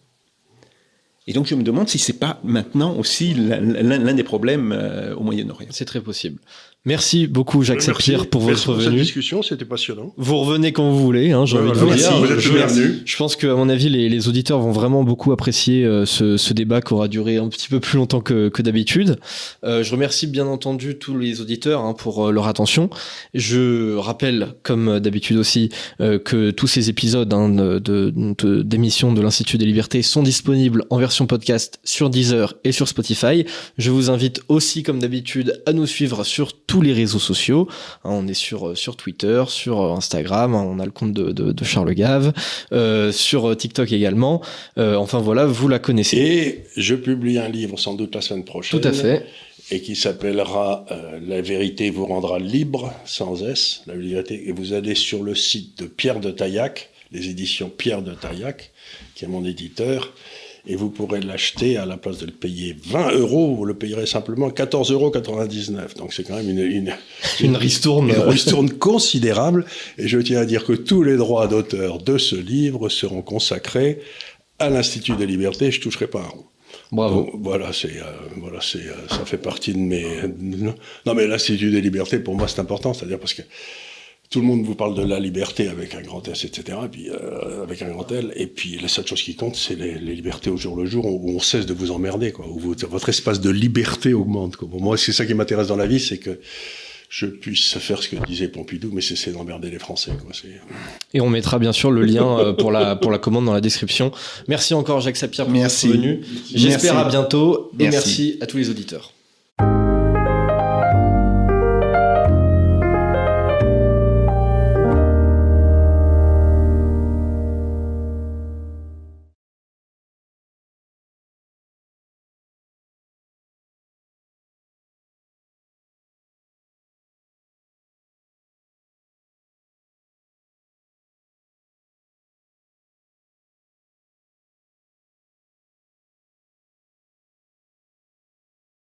Et donc je me demande si c'est pas maintenant aussi l'un des problèmes euh, au Moyen-Orient. C'est très possible. Merci beaucoup Jacques Sapir pour votre venue. Cette discussion, c'était passionnant. Vous revenez quand vous voulez, hein, j'ai envie de vous dire. je, je, pense qu'à mon avis, les, les, auditeurs vont vraiment beaucoup apprécier euh, ce, ce, débat qui aura duré un petit peu plus longtemps que, que d'habitude. Euh, je remercie bien entendu tous les auditeurs hein, pour euh, leur attention. Je rappelle, comme d'habitude aussi, euh, que tous ces épisodes hein, de, d'émissions de, de l'Institut des Libertés sont disponibles en version podcast sur Deezer et sur Spotify. Je vous invite aussi, comme d'habitude, à nous suivre sur tous les réseaux sociaux. Hein, on est sur, euh, sur Twitter, sur euh, Instagram, hein, on a le compte de, de, Charles Gave, euh, sur TikTok également. enfin voilà, vous la connaissez. Et je publie un livre sans doute la semaine prochaine. Tout à fait. Et qui s'appellera La vérité vous rendra libre, sans S, la vérité. Et vous allez sur le site de Pierre de Taillac, les éditions Pierre de Taillac, qui est mon éditeur et vous pourrez l'acheter à la place de le payer 20 euros, vous le payerez simplement 14,99 euros. Donc c'est quand même une, une, *laughs* une, ristourne. Une ristourne considérable. Et je tiens à dire que tous les droits d'auteur de ce livre seront consacrés à l'Institut des libertés. Je toucherai pas un rond. Bravo. voilà, c'est, euh, voilà, c'est, euh, ça fait partie de mes. Non, mais l'Institut des libertés, pour moi, c'est important, c'est-à-dire parce que tout le monde vous parle de la liberté avec un grand S, etc., et puis euh, avec un grand L, et puis la seule chose qui compte, c'est les, libertés au jour le jour, où on cesse de vous emmerder, quoi, où votre espace de liberté augmente. Quoi. moi, c'est ça qui m'intéresse dans la vie, c'est que je puisse faire ce que disait Pompidou, mais c'est d'emmerder les Français. Quoi. Et on mettra bien sûr le lien euh, pour la, pour la commande dans la description. Merci encore Jacques Sapir pour merci. votre venue. J'espère à bientôt et merci à tous les auditeurs.